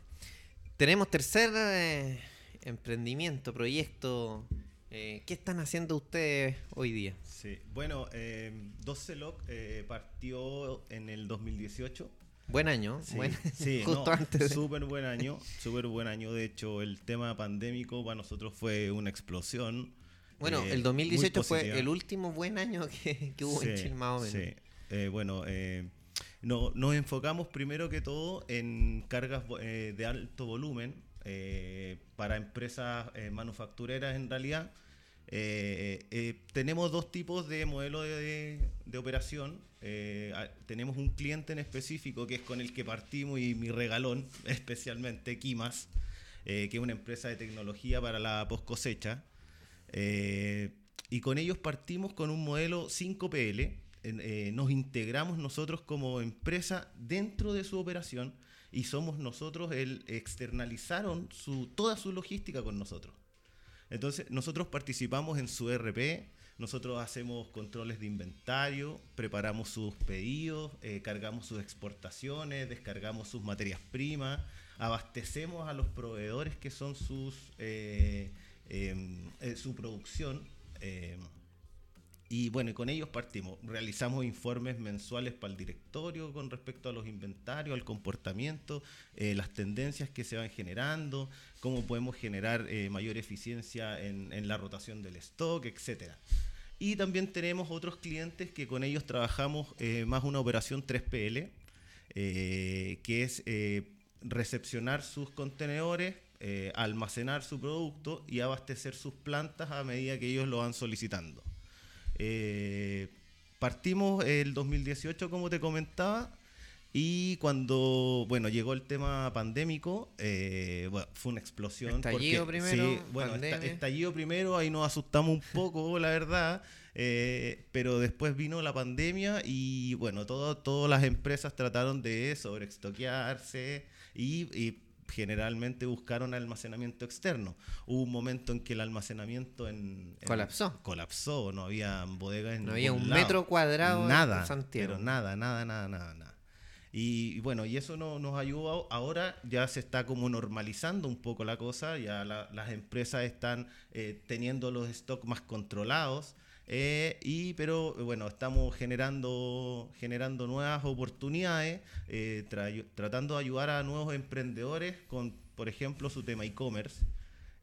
Tenemos tercer eh, emprendimiento, proyecto. Eh, ¿Qué están haciendo ustedes hoy día? Sí. Bueno, eh, Doceloc eh, partió en el 2018. Buen año. Sí, buen- sí, justo no, antes de- súper buen año, súper buen año. De hecho, el tema pandémico para nosotros fue una explosión. Bueno, eh, el 2018 muy fue el último buen año que, que hubo en Sí, Chile, más o menos. sí. Eh, bueno, eh, no- nos enfocamos primero que todo en cargas eh, de alto volumen eh, para empresas manufactureras en realidad. Tenemos dos tipos de modelo de, de operación. Eh, tenemos un cliente en específico que es con el que partimos y mi regalón, especialmente Kimas, eh, que es una empresa de tecnología para la post cosecha. Eh, y con ellos partimos con un modelo 5PL. En- eh, nos integramos nosotros como empresa dentro de su operación y somos nosotros el externalizaron su, toda su logística con nosotros. Entonces, nosotros participamos en su RP, nosotros hacemos controles de inventario, preparamos sus pedidos, eh, cargamos sus exportaciones, descargamos sus materias primas, abastecemos a los proveedores que son sus eh, em, eh, su producción. Y bueno, con ellos partimos. Realizamos informes mensuales para el directorio con respecto a los inventarios, al comportamiento, eh, las tendencias que se van generando, cómo podemos generar eh, mayor eficiencia en, la rotación del stock, etcétera. Y también tenemos otros clientes que con ellos trabajamos eh, más una operación 3PL, eh, que es recepcionar sus contenedores, almacenar su producto y abastecer sus plantas a medida que ellos lo van solicitando. Eh, partimos el 2018, como te comentaba, Y cuando, bueno, llegó el tema pandémico, eh, bueno, fue una explosión. Estallido porque- primero, sí, bueno, estallido primero, ahí nos asustamos un poco, la verdad. eh, pero después vino la pandemia y, bueno, todo- todas las empresas trataron de sobreextoquearse y, y generalmente buscaron almacenamiento externo. Hubo un momento en que el almacenamiento en, en- Colapsó. colapsó, no había bodegas en No había un lado. metro cuadrado en nada, Santiago. pero nada, nada, nada, nada, nada. Y, y bueno, y eso no, nos ayuda. Ahora ya se está como normalizando un poco la cosa, ya la- las empresas están eh, teniendo los stocks más controlados. Eh, y pero bueno, estamos generando, generando nuevas oportunidades, eh, tra- tratando de ayudar a nuevos emprendedores con, por ejemplo, su tema e-commerce.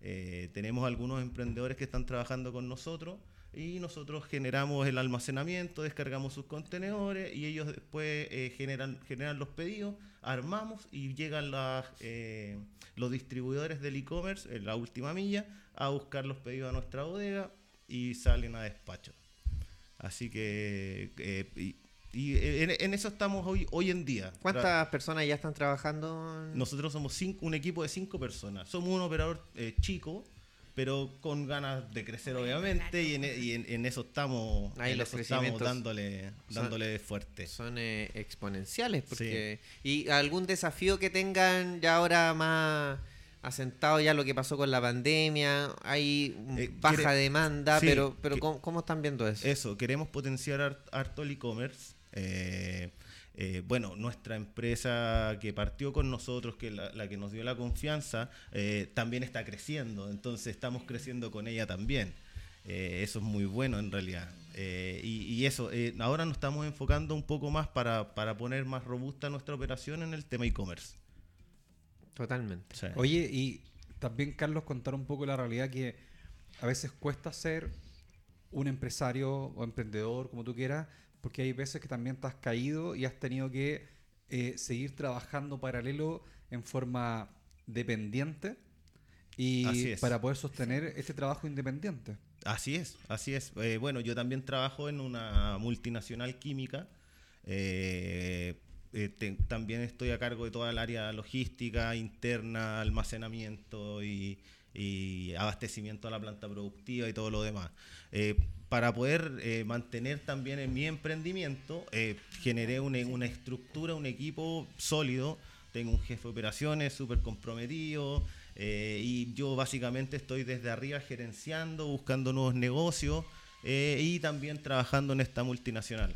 Eh, tenemos algunos emprendedores que están trabajando con nosotros y nosotros generamos el almacenamiento, descargamos sus contenedores y ellos después generan, generan los pedidos, armamos y llegan los distribuidores del e-commerce en la última milla a buscar los pedidos a nuestra bodega y salen a despacho. Así que eh, y, y en, en eso estamos hoy, hoy en día. Tra- ¿Cuántas personas ya están trabajando? en- nosotros somos cinco- un equipo de cinco personas. Somos un operador eh, chico, pero con ganas de crecer, obviamente, y en, y en- en eso estamos, Ahí en los eso estamos dándole, son- dándole fuerte. Son eh, exponenciales. Porque... ¿Y algún desafío que tengan ya ahora más asentado ya lo que pasó con la pandemia? Hay Eh, baja quiere- demanda, sí, pero, pero que- ¿cómo, cómo están viendo eso? Eso, queremos potenciar har- harto el e-commerce. eh, eh, bueno, nuestra empresa que partió con nosotros, que la, la que nos dio la confianza, eh, también está creciendo. Entonces estamos creciendo con ella también. Eso es muy bueno en realidad. Eh, y, y eso, eh, ahora nos estamos enfocando un poco más para, para poner más robusta nuestra operación en el tema e-commerce. Totalmente. Oye, y también, Carlos, contar un poco la realidad que a veces cuesta ser un empresario o emprendedor, como tú quieras, porque hay veces que también te has caído y has tenido que eh, seguir trabajando paralelo en forma dependiente y para poder sostener este trabajo independiente. Así es, así es. Eh, bueno, yo también trabajo en una multinacional química. eh, eh, te- también estoy a cargo de toda el área logística, interna, almacenamiento y, y abastecimiento a la planta productiva y todo lo demás. Eh, para poder eh, mantener también en mi emprendimiento, eh, generé una, una estructura, un equipo sólido. Tengo un jefe de operaciones súper comprometido. eh, y yo básicamente estoy desde arriba gerenciando, buscando nuevos negocios eh, y también trabajando en esta multinacional.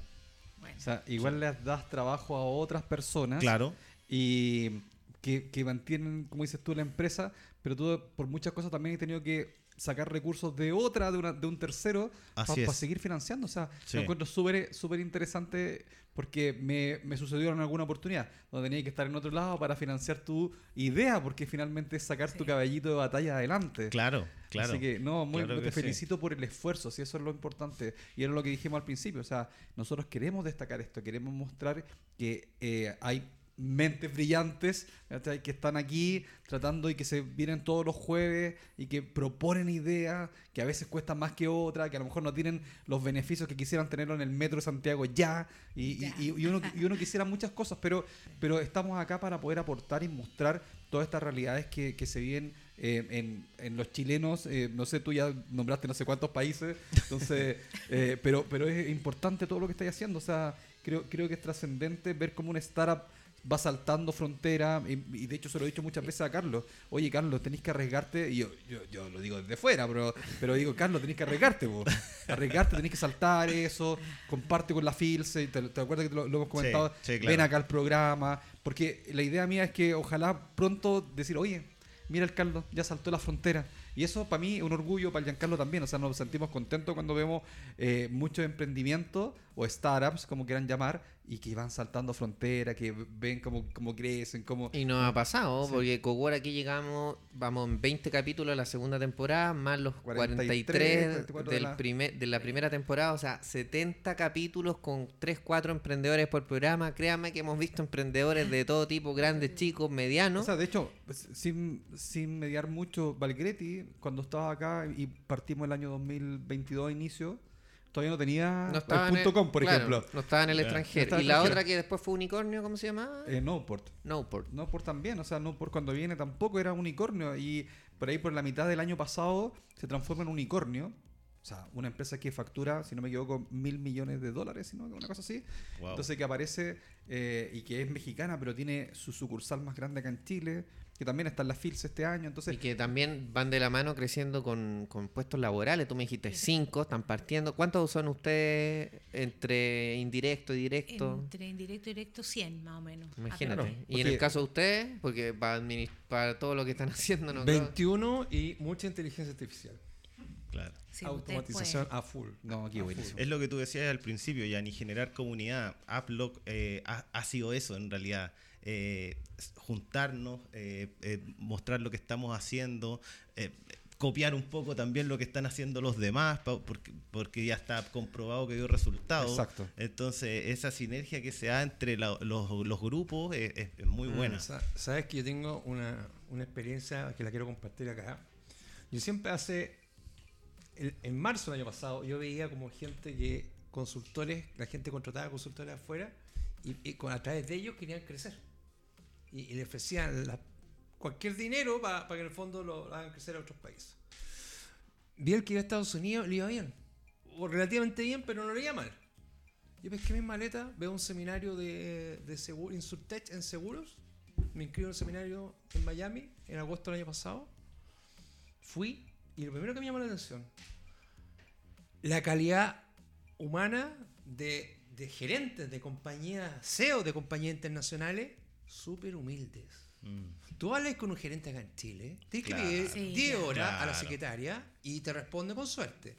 Bueno, O sea, igual les das trabajo a otras personas Claro, y que, que mantienen, como dices tú, la empresa, pero tú por muchas cosas también has tenido que sacar recursos de otra, de, una, de un tercero, para seguir financiando. O sea, Sí. lo encuentro súper súper interesante porque me, me sucedió en alguna oportunidad donde tenía que estar en otro lado para financiar tu idea, porque finalmente es sacar tu caballito de batalla adelante. claro, claro. Así que, no, muy, Claro te sí. felicito por el esfuerzo, si eso es lo importante. Y era lo que dijimos al principio, o sea, nosotros queremos destacar esto, queremos mostrar que eh, hay mentes brillantes ¿cachai? que están aquí tratando y que se vienen todos los jueves y que proponen ideas que a veces cuestan más que otras, que a lo mejor no tienen los beneficios que quisieran tenerlo en el metro de Santiago ya, y, y- Ya. y- y uno, y uno quisiera muchas cosas, pero, pero estamos acá para poder aportar y mostrar todas estas realidades que, que se viven eh, en, en los chilenos. eh, no sé, tú ya nombraste no sé cuántos países, entonces, eh, pero, pero es importante todo lo que estáis haciendo. O sea, creo, creo que es trascendente ver cómo una startup va saltando frontera y, y de hecho se lo he dicho muchas veces a Carlos oye Carlos tenéis que arriesgarte y yo, yo, yo lo digo desde fuera pero, pero digo Carlos tenéis que arriesgarte po. arriesgarte tenéis que saltar eso comparte con la Filse te, te acuerdas que te lo, lo hemos comentado sí, claro. ven acá al programa porque la idea mía es que ojalá pronto decir oye mira el Carlos ya saltó la frontera y eso para mí es un orgullo para el Giancarlo también o sea nos sentimos contentos cuando vemos eh, muchos emprendimientos o startups como quieran llamar y que van saltando fronteras que ven cómo, cómo crecen cómo Y nos ha pasado, Sí. porque Cogor aquí llegamos, vamos en 20 capítulos de la segunda temporada, más los 43, 43, 44 de del la- primer, de la primera temporada, o sea, 70 capítulos con 3, 4 emprendedores por programa. Créanme que hemos visto emprendedores de todo tipo, grandes, chicos, medianos. O sea, de hecho, pues, sin, sin mediar mucho, Valgretti, cuando estaba acá y partimos el año 2022 a inicio, todavía no tenía No estaba el en el- punto com, por claro, ejemplo. No estaba en el extranjero. Y la extranjero. otra que después fue unicornio, ¿cómo se llamaba? Eh, Noport. Nowport. Noport también, o sea, Noport cuando viene tampoco era unicornio y por ahí por la mitad del año pasado se transforma en unicornio. O sea, una empresa que factura, si no me equivoco, mil millones de dólares, sino una cosa así. Wow. Entonces que aparece eh, y que es mexicana, pero tiene su sucursal más grande acá en Chile, que también está en la FILS este año. Entonces, Y que también van de la mano creciendo con, con puestos laborales. Tú me dijiste cinco, están partiendo. ¿Cuántos son ustedes entre indirecto y directo? Entre indirecto y directo, 100 más o menos. Imagínate. claro, y en el caso de ustedes, porque para, para todo lo que están haciendo, no creo- 21 y mucha inteligencia artificial. Claro. Sí, ustedes Automatización a full. no, aquí A buenísimo. full. Es lo que tú decías al principio, ya ni generar comunidad. Uplock eh, ha, ha sido eso en realidad. Eh, juntarnos, eh, eh, mostrar lo que estamos haciendo, eh, copiar un poco también lo que están haciendo los demás, pa- porque, porque ya está comprobado que dio resultados. Exacto. Entonces, esa sinergia que se da entre la- los, los grupos es, es- es muy buena. Sa- Sabes que yo tengo una, una experiencia que la quiero compartir acá. Yo siempre hace, el- en marzo del año pasado, yo veía como gente que, consultores, la gente contrataba consultores afuera y, y con, a través de ellos querían crecer. Y, y le ofrecían la- cualquier dinero para que en el fondo lo hagan crecer a otros países. Vi el que iba a Estados Unidos, le iba bien. O relativamente bien, pero no le iba mal. Yo pesqué mis maletas, veo un seminario de, de seguro, Insurtech en seguros. Me inscribo en el seminario en Miami en agosto del año pasado. Fui y lo primero que me llamó la atención, la calidad humana de, de gerentes de compañías, CEO de compañías internacionales, súper humildes. Mm. Tú hablas con un gerente acá en Chile, Claro. pedir Sí, 10 claro. horas a la secretaria y te responde con suerte.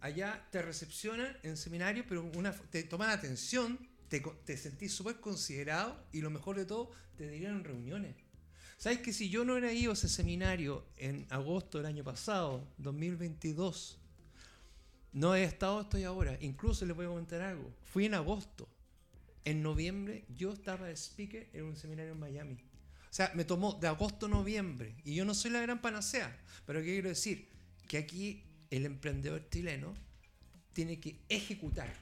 Allá te recepcionan en seminario, pero una, te toman atención, te, te sentís súper considerado y lo mejor de todo, te dieron reuniones. ¿Sabes que si yo no hubiera ido a ese seminario en agosto del año pasado, 2022, no he estado, estoy ahora. Incluso les voy a comentar algo. Fui en agosto. En noviembre yo estaba de speaker en un seminario en Miami. O sea, me tomó de agosto a noviembre. Y yo no soy la gran panacea. Pero ¿qué quiero decir? Que aquí el emprendedor chileno tiene que ejecutar.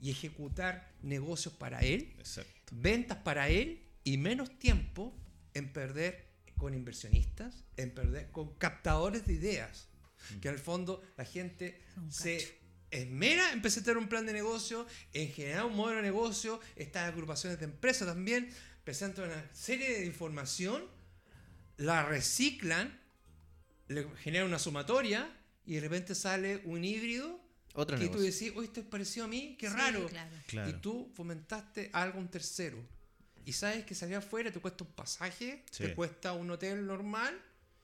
Y ejecutar negocios para él, Exacto. ventas para él y menos tiempo en perder con inversionistas, en perder con captadores de ideas. Que en el fondo la gente se esmera en presentar un plan de negocio, en generar un modelo de negocio, estas agrupaciones de empresas también presentan una serie de información, la reciclan, le generan una sumatoria y de repente sale un híbrido Otro que tú negocio. decís, oye, esto es parecido a mí, qué Sí, raro. claro. Claro. Y tú fomentaste algo a un tercero. Y sabes que salir afuera te cuesta un pasaje, Sí. te cuesta un hotel normal,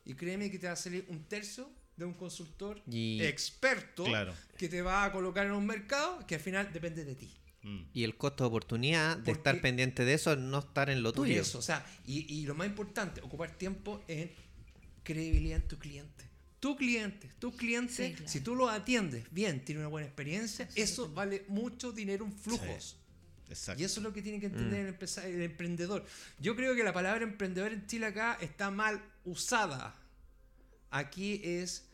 y créeme que te va a salir un tercio de un consultor Y- experto Claro. que te va a colocar en un mercado que al final depende de ti. Mm. Y el costo de oportunidad de Porque- estar pendiente de eso es no estar en lo tuyo. eso, o sea, y, y lo más importante, ocupar tiempo en credibilidad en tu cliente. Tu cliente, tu cliente, Sí, claro. si tú lo atiendes bien, tiene una buena experiencia, eso vale mucho dinero en flujos. Exacto. Y eso es lo que tiene que entender empresa- el emprendedor. Yo creo que la palabra emprendedor en Chile acá está mal usada. Aquí es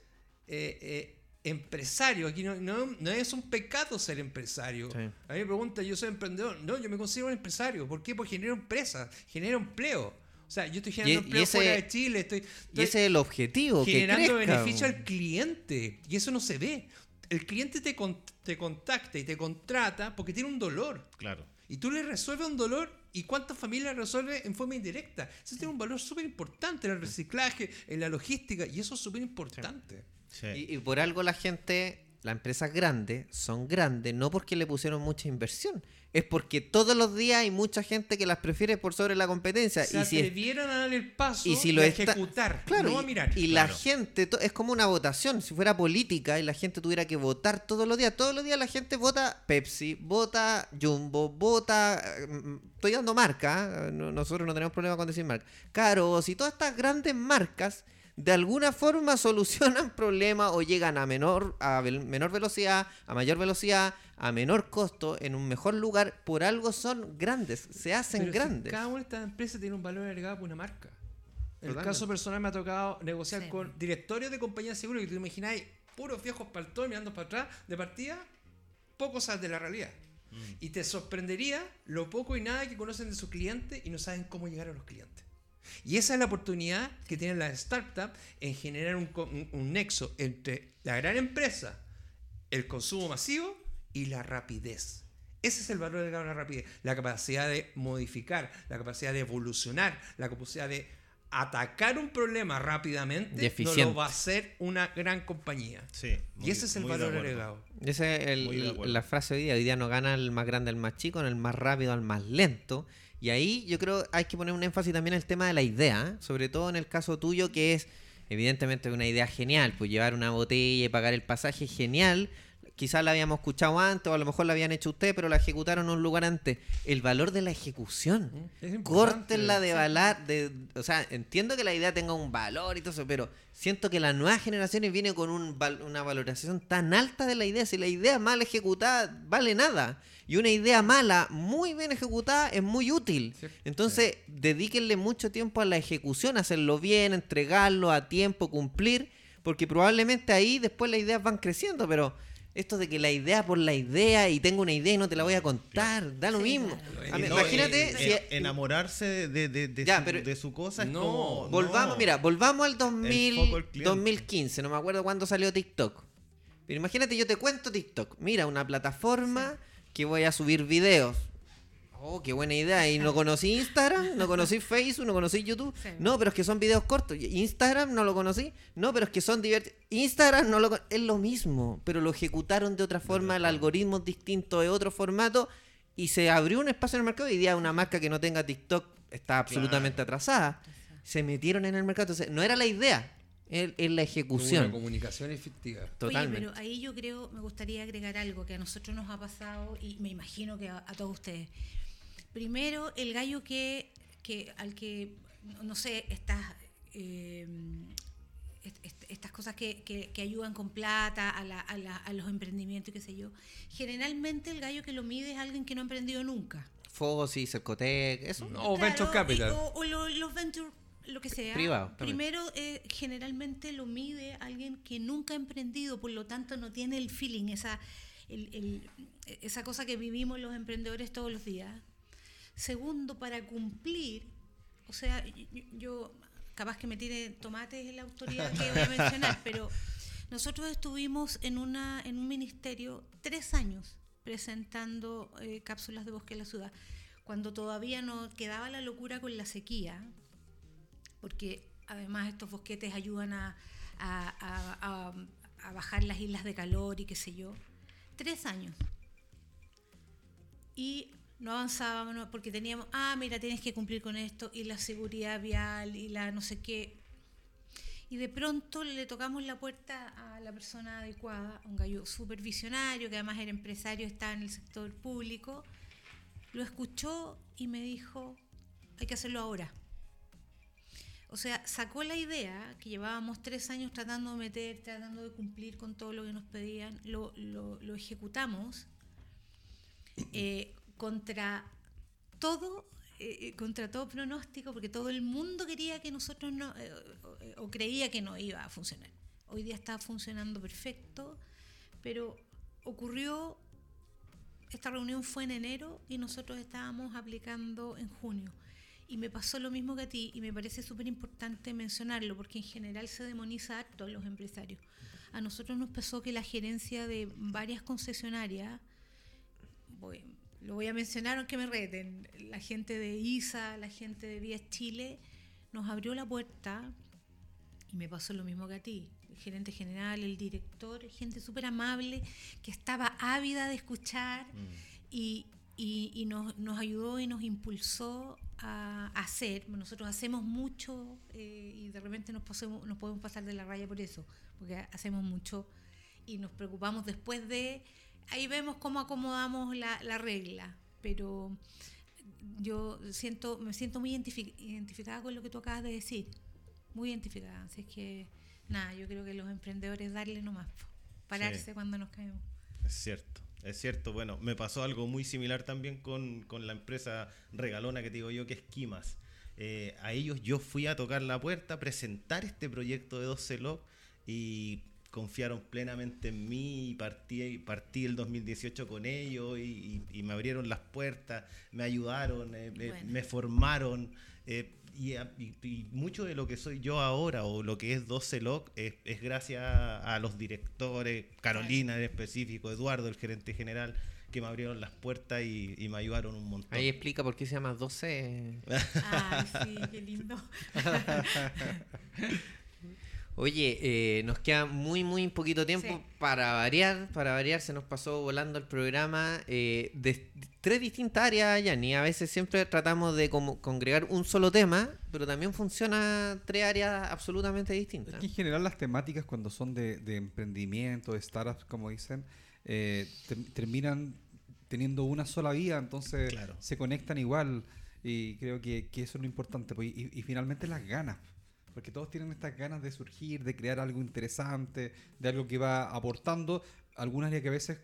eh, eh, empresario. Aquí no, no- no es un pecado ser empresario. Sí. A mí me pregunta, yo soy emprendedor. No, yo me considero un empresario. ¿Por qué? Porque genero empresas, genero empleo. O sea, yo estoy generando Y- y empleo ese- fuera de Chile. Estoy, Y ese es el objetivo, que generando crezca, beneficio al cliente. Y eso no se ve. El cliente te, con- te contacta y te contrata porque tiene un dolor. Claro. Y tú le resuelves un dolor y cuántas familias resuelve en forma indirecta. Eso tiene un valor súper importante en el reciclaje, en la logística, y eso es súper importante. Sí. Y, y por algo la gente, las empresas grandes, son grandes, no porque le pusieron mucha inversión, es porque todos los días hay mucha gente que las prefiere por sobre la competencia. Se y si atrevieron a darle el paso y si lo está- ejecutar, Claro, no a y- mirar. Y, Claro. la gente, to- es como una votación, si fuera política y la gente tuviera que votar todos los días, todos los días la gente vota Pepsi, vota Jumbo, vota, mm, estoy dando marca, ¿eh? No- nosotros no tenemos problema con decir marca, Caros y todas estas grandes marcas de alguna forma solucionan problemas o llegan a menor, a menor velocidad, a mayor velocidad, a menor costo, en un mejor lugar, por algo son grandes, se hacen Pero si grandes. cada una de estas empresas tiene un valor agregado por una marca. En el caso personal me ha tocado negociar Sí. con directorios de compañías de seguro que tú imagináis puros viejos paltones mirando para atrás de partida poco sabes de la realidad. Y te sorprendería lo poco y nada que conocen de sus clientes y no saben cómo llegar a los clientes. Y esa es la oportunidad que tienen las startups en generar un, co- un- un nexo entre la gran empresa, el consumo masivo y la rapidez. Ese es el valor de la rapidez. La capacidad de modificar, la capacidad de evolucionar, la capacidad de atacar un problema rápidamente, no eficiente. lo va a hacer una gran compañía. Sí, muy- y ese es el valor agregado. Esa es el- la frase hoy día. Hoy día no gana el más grande al más chico, no el más rápido al más lento. Y ahí yo creo hay que poner un énfasis también en el tema de la idea, ¿eh? sobre todo en el caso tuyo que es evidentemente una idea genial, pues llevar una botella y pagar el pasaje genial. Quizás la habíamos escuchado antes o a lo mejor la habían hecho usted, pero la ejecutaron en un lugar antes. El valor de la ejecución. Importante. Córtenla de balar, de, o sea, entiendo que la idea tenga un valor y todo eso, pero siento que las nuevas generaciones vienen con un una valoración tan alta de la idea. Si la idea mal ejecutada vale nada. Y una idea mala, muy bien ejecutada, es muy útil. Sí. Entonces, dedíquenle mucho tiempo a la ejecución, hacerlo bien, entregarlo a tiempo, cumplir, porque probablemente ahí después las ideas van creciendo, pero esto de que la idea por la idea y tengo una idea y no te la voy a contar, da lo mismo. claro. A mí- No, imagínate si enamorarse de, de- de Ya, su, pero- de su cosa es No, como Volvamos, no. mira, volvamos al 2000, foco al cliente. 2015, no me acuerdo cuándo salió TikTok. Pero imagínate, yo te cuento TikTok. Mira, una plataforma que voy a subir videos. Oh, qué buena idea. Y no conocí Instagram, no conocí Facebook, no conocí YouTube. Sí. No, pero es que son videos cortos. Instagram no lo conocí. No, pero es que son divertidos. Instagram no lo Es lo mismo, pero lo ejecutaron de otra forma, el algoritmo es distinto, de otro formato. Y se abrió un espacio en el mercado. Y día una marca que no tenga TikTok está absolutamente atrasada. Se metieron en el mercado. Entonces, no era la idea, es es la Una ejecución. comunicación efectiva. Totalmente. Oye, pero ahí yo creo, me gustaría agregar algo que a nosotros nos ha pasado y me imagino que a, a todos ustedes. Primero, el gallo que, que al que, no- sé, estas, eh, est- est- estas cosas que, que- que ayudan con plata a, la- a la- a los emprendimientos y qué sé yo, generalmente el gallo que lo mide es alguien que no ha emprendido nunca. Fosi, Cercotec, eso. No, O Venture Capital. y- O, o lo- los venture, lo que sea. Privado. Primero, eh, generalmente lo mide alguien que nunca ha emprendido, por lo tanto no tiene el feeling, esa, el- el- esa cosa que vivimos los emprendedores todos los días. Segundo, para cumplir, o sea, yo, capaz que me tire tomates en la autoridad que voy a mencionar, pero nosotros estuvimos en, una, en un ministerio tres años presentando eh, cápsulas de bosque en la ciudad, cuando todavía no quedaba la locura con la sequía, porque además estos bosquetes ayudan a, bajar las islas de calor y qué sé yo. Tres años. Y no avanzábamos porque teníamos, ah, mira, tienes que cumplir con esto, y la seguridad vial, y la no sé qué. Y de pronto le tocamos la puerta a la persona adecuada, un gallo súper visionario, que además era empresario, estaba en el sector público. Lo escuchó y me dijo, hay que hacerlo ahora. O sea, sacó la idea que llevábamos tres años tratando de meter, tratando de cumplir con todo lo que nos pedían, lo, lo- lo ejecutamos eh, contra todo, eh, eh, contra todo pronóstico, porque todo el mundo quería que nosotros no, o, o creía que no iba a funcionar. Hoy día está funcionando perfecto, pero ocurrió, esta reunión fue en enero y nosotros estábamos aplicando en junio. Y me pasó lo mismo que a ti y me parece súper importante mencionarlo porque en general se demoniza harto a los empresarios. A nosotros nos pasó que la gerencia de varias concesionarias, voy- lo voy a mencionar aunque me reten, la gente de ISA, la gente de Vías Chile, nos abrió la puerta y me pasó lo mismo que a ti. El gerente general, el director, gente súper amable que estaba ávida de escuchar y, y- y nos, nos ayudó y nos impulsó a hacer. Nosotros hacemos mucho eh, y de repente nos, pasemos- nos podemos pasar de la raya por eso, porque hacemos mucho y nos preocupamos después de... Ahí vemos cómo acomodamos la, la regla, pero yo siento, me siento muy identifi- identificada con lo que tú acabas de decir, muy identificada. Así es que, nada, yo creo que los emprendedores darle nomás, pararse Sí. cuando nos caemos. Es cierto, es cierto. Bueno, me pasó algo muy similar también con, con la empresa regalona que te digo yo, que es Kimas. Eh, a ellos yo fui a tocar la puerta, presentar este proyecto de 12 Log y confiaron plenamente en mí y partí, partí el 2018 con ellos y, y- y me abrieron las puertas, me ayudaron, eh, Bueno. me formaron. eh, y, a- y- y mucho de lo que soy yo ahora o lo que es 12 Loc es, es gracias a los directores, Carolina en específico, Eduardo, el gerente general, que me abrieron las puertas y, y me ayudaron un montón. Ahí explica por qué se llama 12. Ay, sí, qué lindo. Oye, eh, nos queda muy, muy poquito tiempo Sí. para variar. Para variar, se nos pasó volando el programa eh, de tres distintas áreas, Yanni. A veces siempre tratamos de como congregar un solo tema, pero también funciona tres áreas absolutamente Es distintas. que en general las temáticas cuando son de, de emprendimiento, de startups, como dicen, eh, ter- terminan teniendo una sola vía, entonces Claro. se conectan igual y creo que, que eso es lo importante. pues, y, y finalmente las ganas, porque todos tienen estas ganas de surgir, de crear algo interesante, de algo que va aportando, algunas áreas que a veces,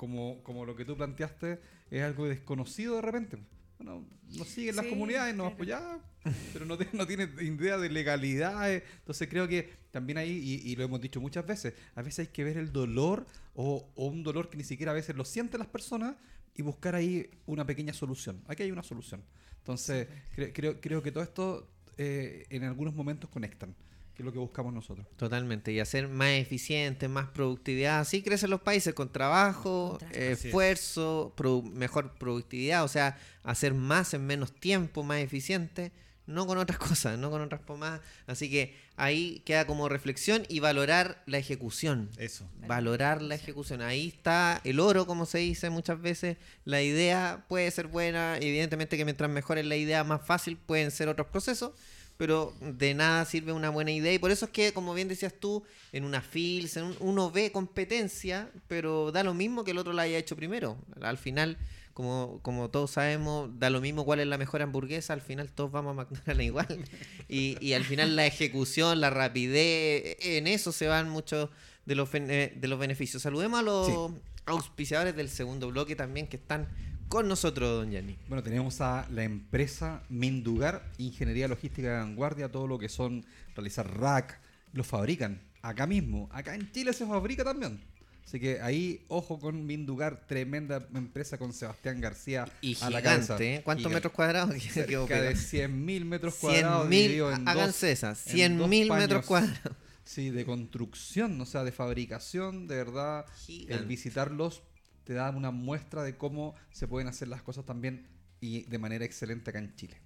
como, como lo que tú planteaste, es algo desconocido de repente. Bueno, nos siguen las Sí, comunidades, nos claro. apoyamos, pero no, tiene- no tiene idea de legalidades. Entonces creo que también ahí, y, y lo hemos dicho muchas veces, a veces hay que ver el dolor o, o un dolor que ni siquiera a veces lo sienten las personas y buscar ahí una pequeña solución. Aquí hay una solución. Entonces cre- creo, creo que todo esto eh, en algunos momentos conectan, que es lo que buscamos nosotros. Totalmente, y hacer más eficiente, más productividad. Así crecen los países con trabajo, Con eh, esfuerzo, produ- mejor productividad, o sea, hacer más en menos tiempo, más eficiente, no con otras cosas, no con otras pomadas. Así que ahí queda como reflexión y valorar la ejecución. Eso. Valorar la ejecución. Ahí está el oro, como se dice muchas veces. La idea puede ser buena. Evidentemente que mientras mejor es la idea, más fácil pueden ser otros procesos. Pero de nada sirve una buena idea. Y por eso es que, como bien decías tú, en una FILS, en un- uno ve competencia, pero da lo mismo que el otro la haya hecho primero. Al final, como, como todos sabemos, da lo mismo cuál es la mejor hamburguesa. Al final todos vamos a McDonald's igual. Y, y al final la ejecución, la rapidez, en eso se van muchos de los, eh, de los beneficios. Saludemos a los auspiciadores del segundo bloque también que están con nosotros, don Yanni. Bueno, tenemos a la empresa Mindugar, Ingeniería Logística de Vanguardia, todo lo que son realizar rack, lo fabrican acá mismo. Acá en Chile se fabrica también. Así que ahí, ojo con Mindugar, tremenda empresa con Sebastián García Y a la gigante, ¿eh? ¿Cuántos metros cuadrados? Cerca de pegado. 100.000 metros cuadrados. 100.000, dividido en háganse esas, en dos 100.000 metros cuadrados. Sí, de construcción, o sea, de fabricación, de verdad. Gigante. El visitarlos te da una muestra de cómo se pueden hacer las cosas también y de manera excelente acá en Chile.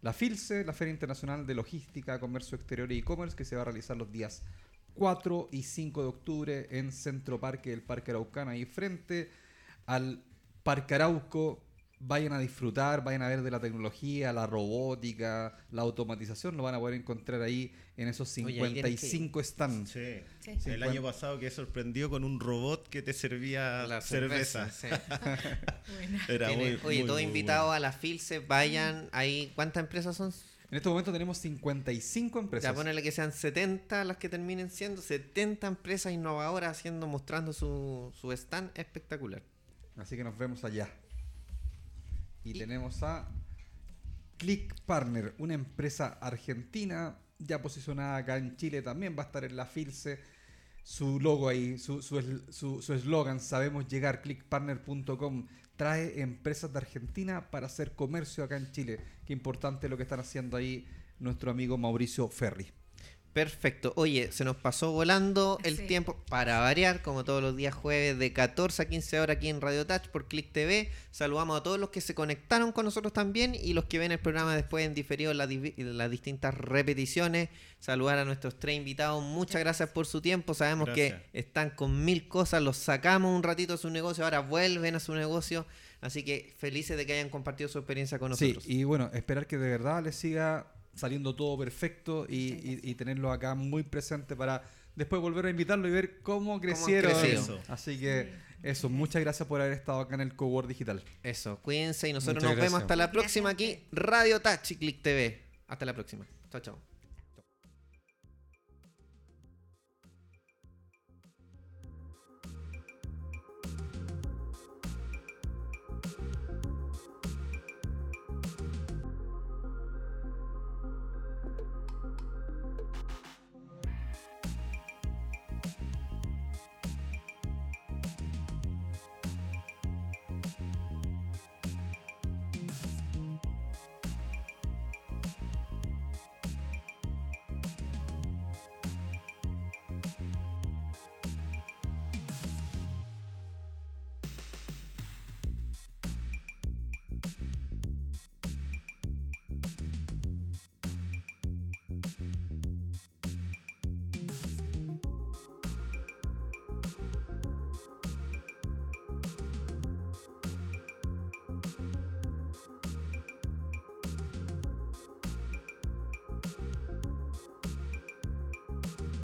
La FILCE, la Feria Internacional de Logística, Comercio Exterior e E-Commerce, que se va a realizar los días 4 y 5 de octubre en Centro Parque del Parque Araucana, ahí frente al Parque Arauco. Vayan a disfrutar, vayan a ver de la tecnología, la robótica, la automatización, lo van a poder encontrar ahí en esos Oye, ahí tienen que ir. 55 stands. Sí. Sí. El año pasado quedé sorprendido con un robot que te servía La cerveza. sí. Bueno. Era muy, oye, muy, invitados bueno. a la FILSE, vayan ahí. ¿Cuántas empresas son? En este momento tenemos 55 empresas. Ya ponerle que sean 70 las que terminen siendo 70 empresas innovadoras haciendo, mostrando su, su stand espectacular. Así que nos vemos allá. Y, Y- tenemos a Click Partner, una empresa argentina ya posicionada acá en Chile también. Va a estar en la FILCE. Su logo ahí, su su esl- su su eslogan, sabemos llegar, clickpartner.com, trae empresas de Argentina para hacer comercio acá en Chile. Qué importante lo que están haciendo ahí nuestro amigo Mauricio Ferri. Perfecto. Oye, se nos pasó volando el Sí. tiempo para variar, como todos los días jueves, de 14 a 15 horas aquí en Radio Touch por Click TV. Saludamos a todos los que se conectaron con nosotros también y los que ven el programa después en diferido en las, las distintas repeticiones. Saludar a nuestros tres invitados. Muchas gracias por su tiempo. Sabemos Gracias. que están con mil cosas. Los sacamos un ratito de su negocio, ahora vuelven a su negocio. Así que felices de que hayan compartido su experiencia con Sí, nosotros. y bueno, esperar que de verdad les siga saliendo todo perfecto y, y- y tenerlo acá muy presente para después volver a invitarlo y ver cómo crecieron. Así que eso, muchas gracias por haber estado acá en el Cowork Digital. Eso, cuídense y nosotros Muchas nos vemos hasta la próxima aquí. Radio Touch y Click TV. Hasta la próxima. Chao, chao.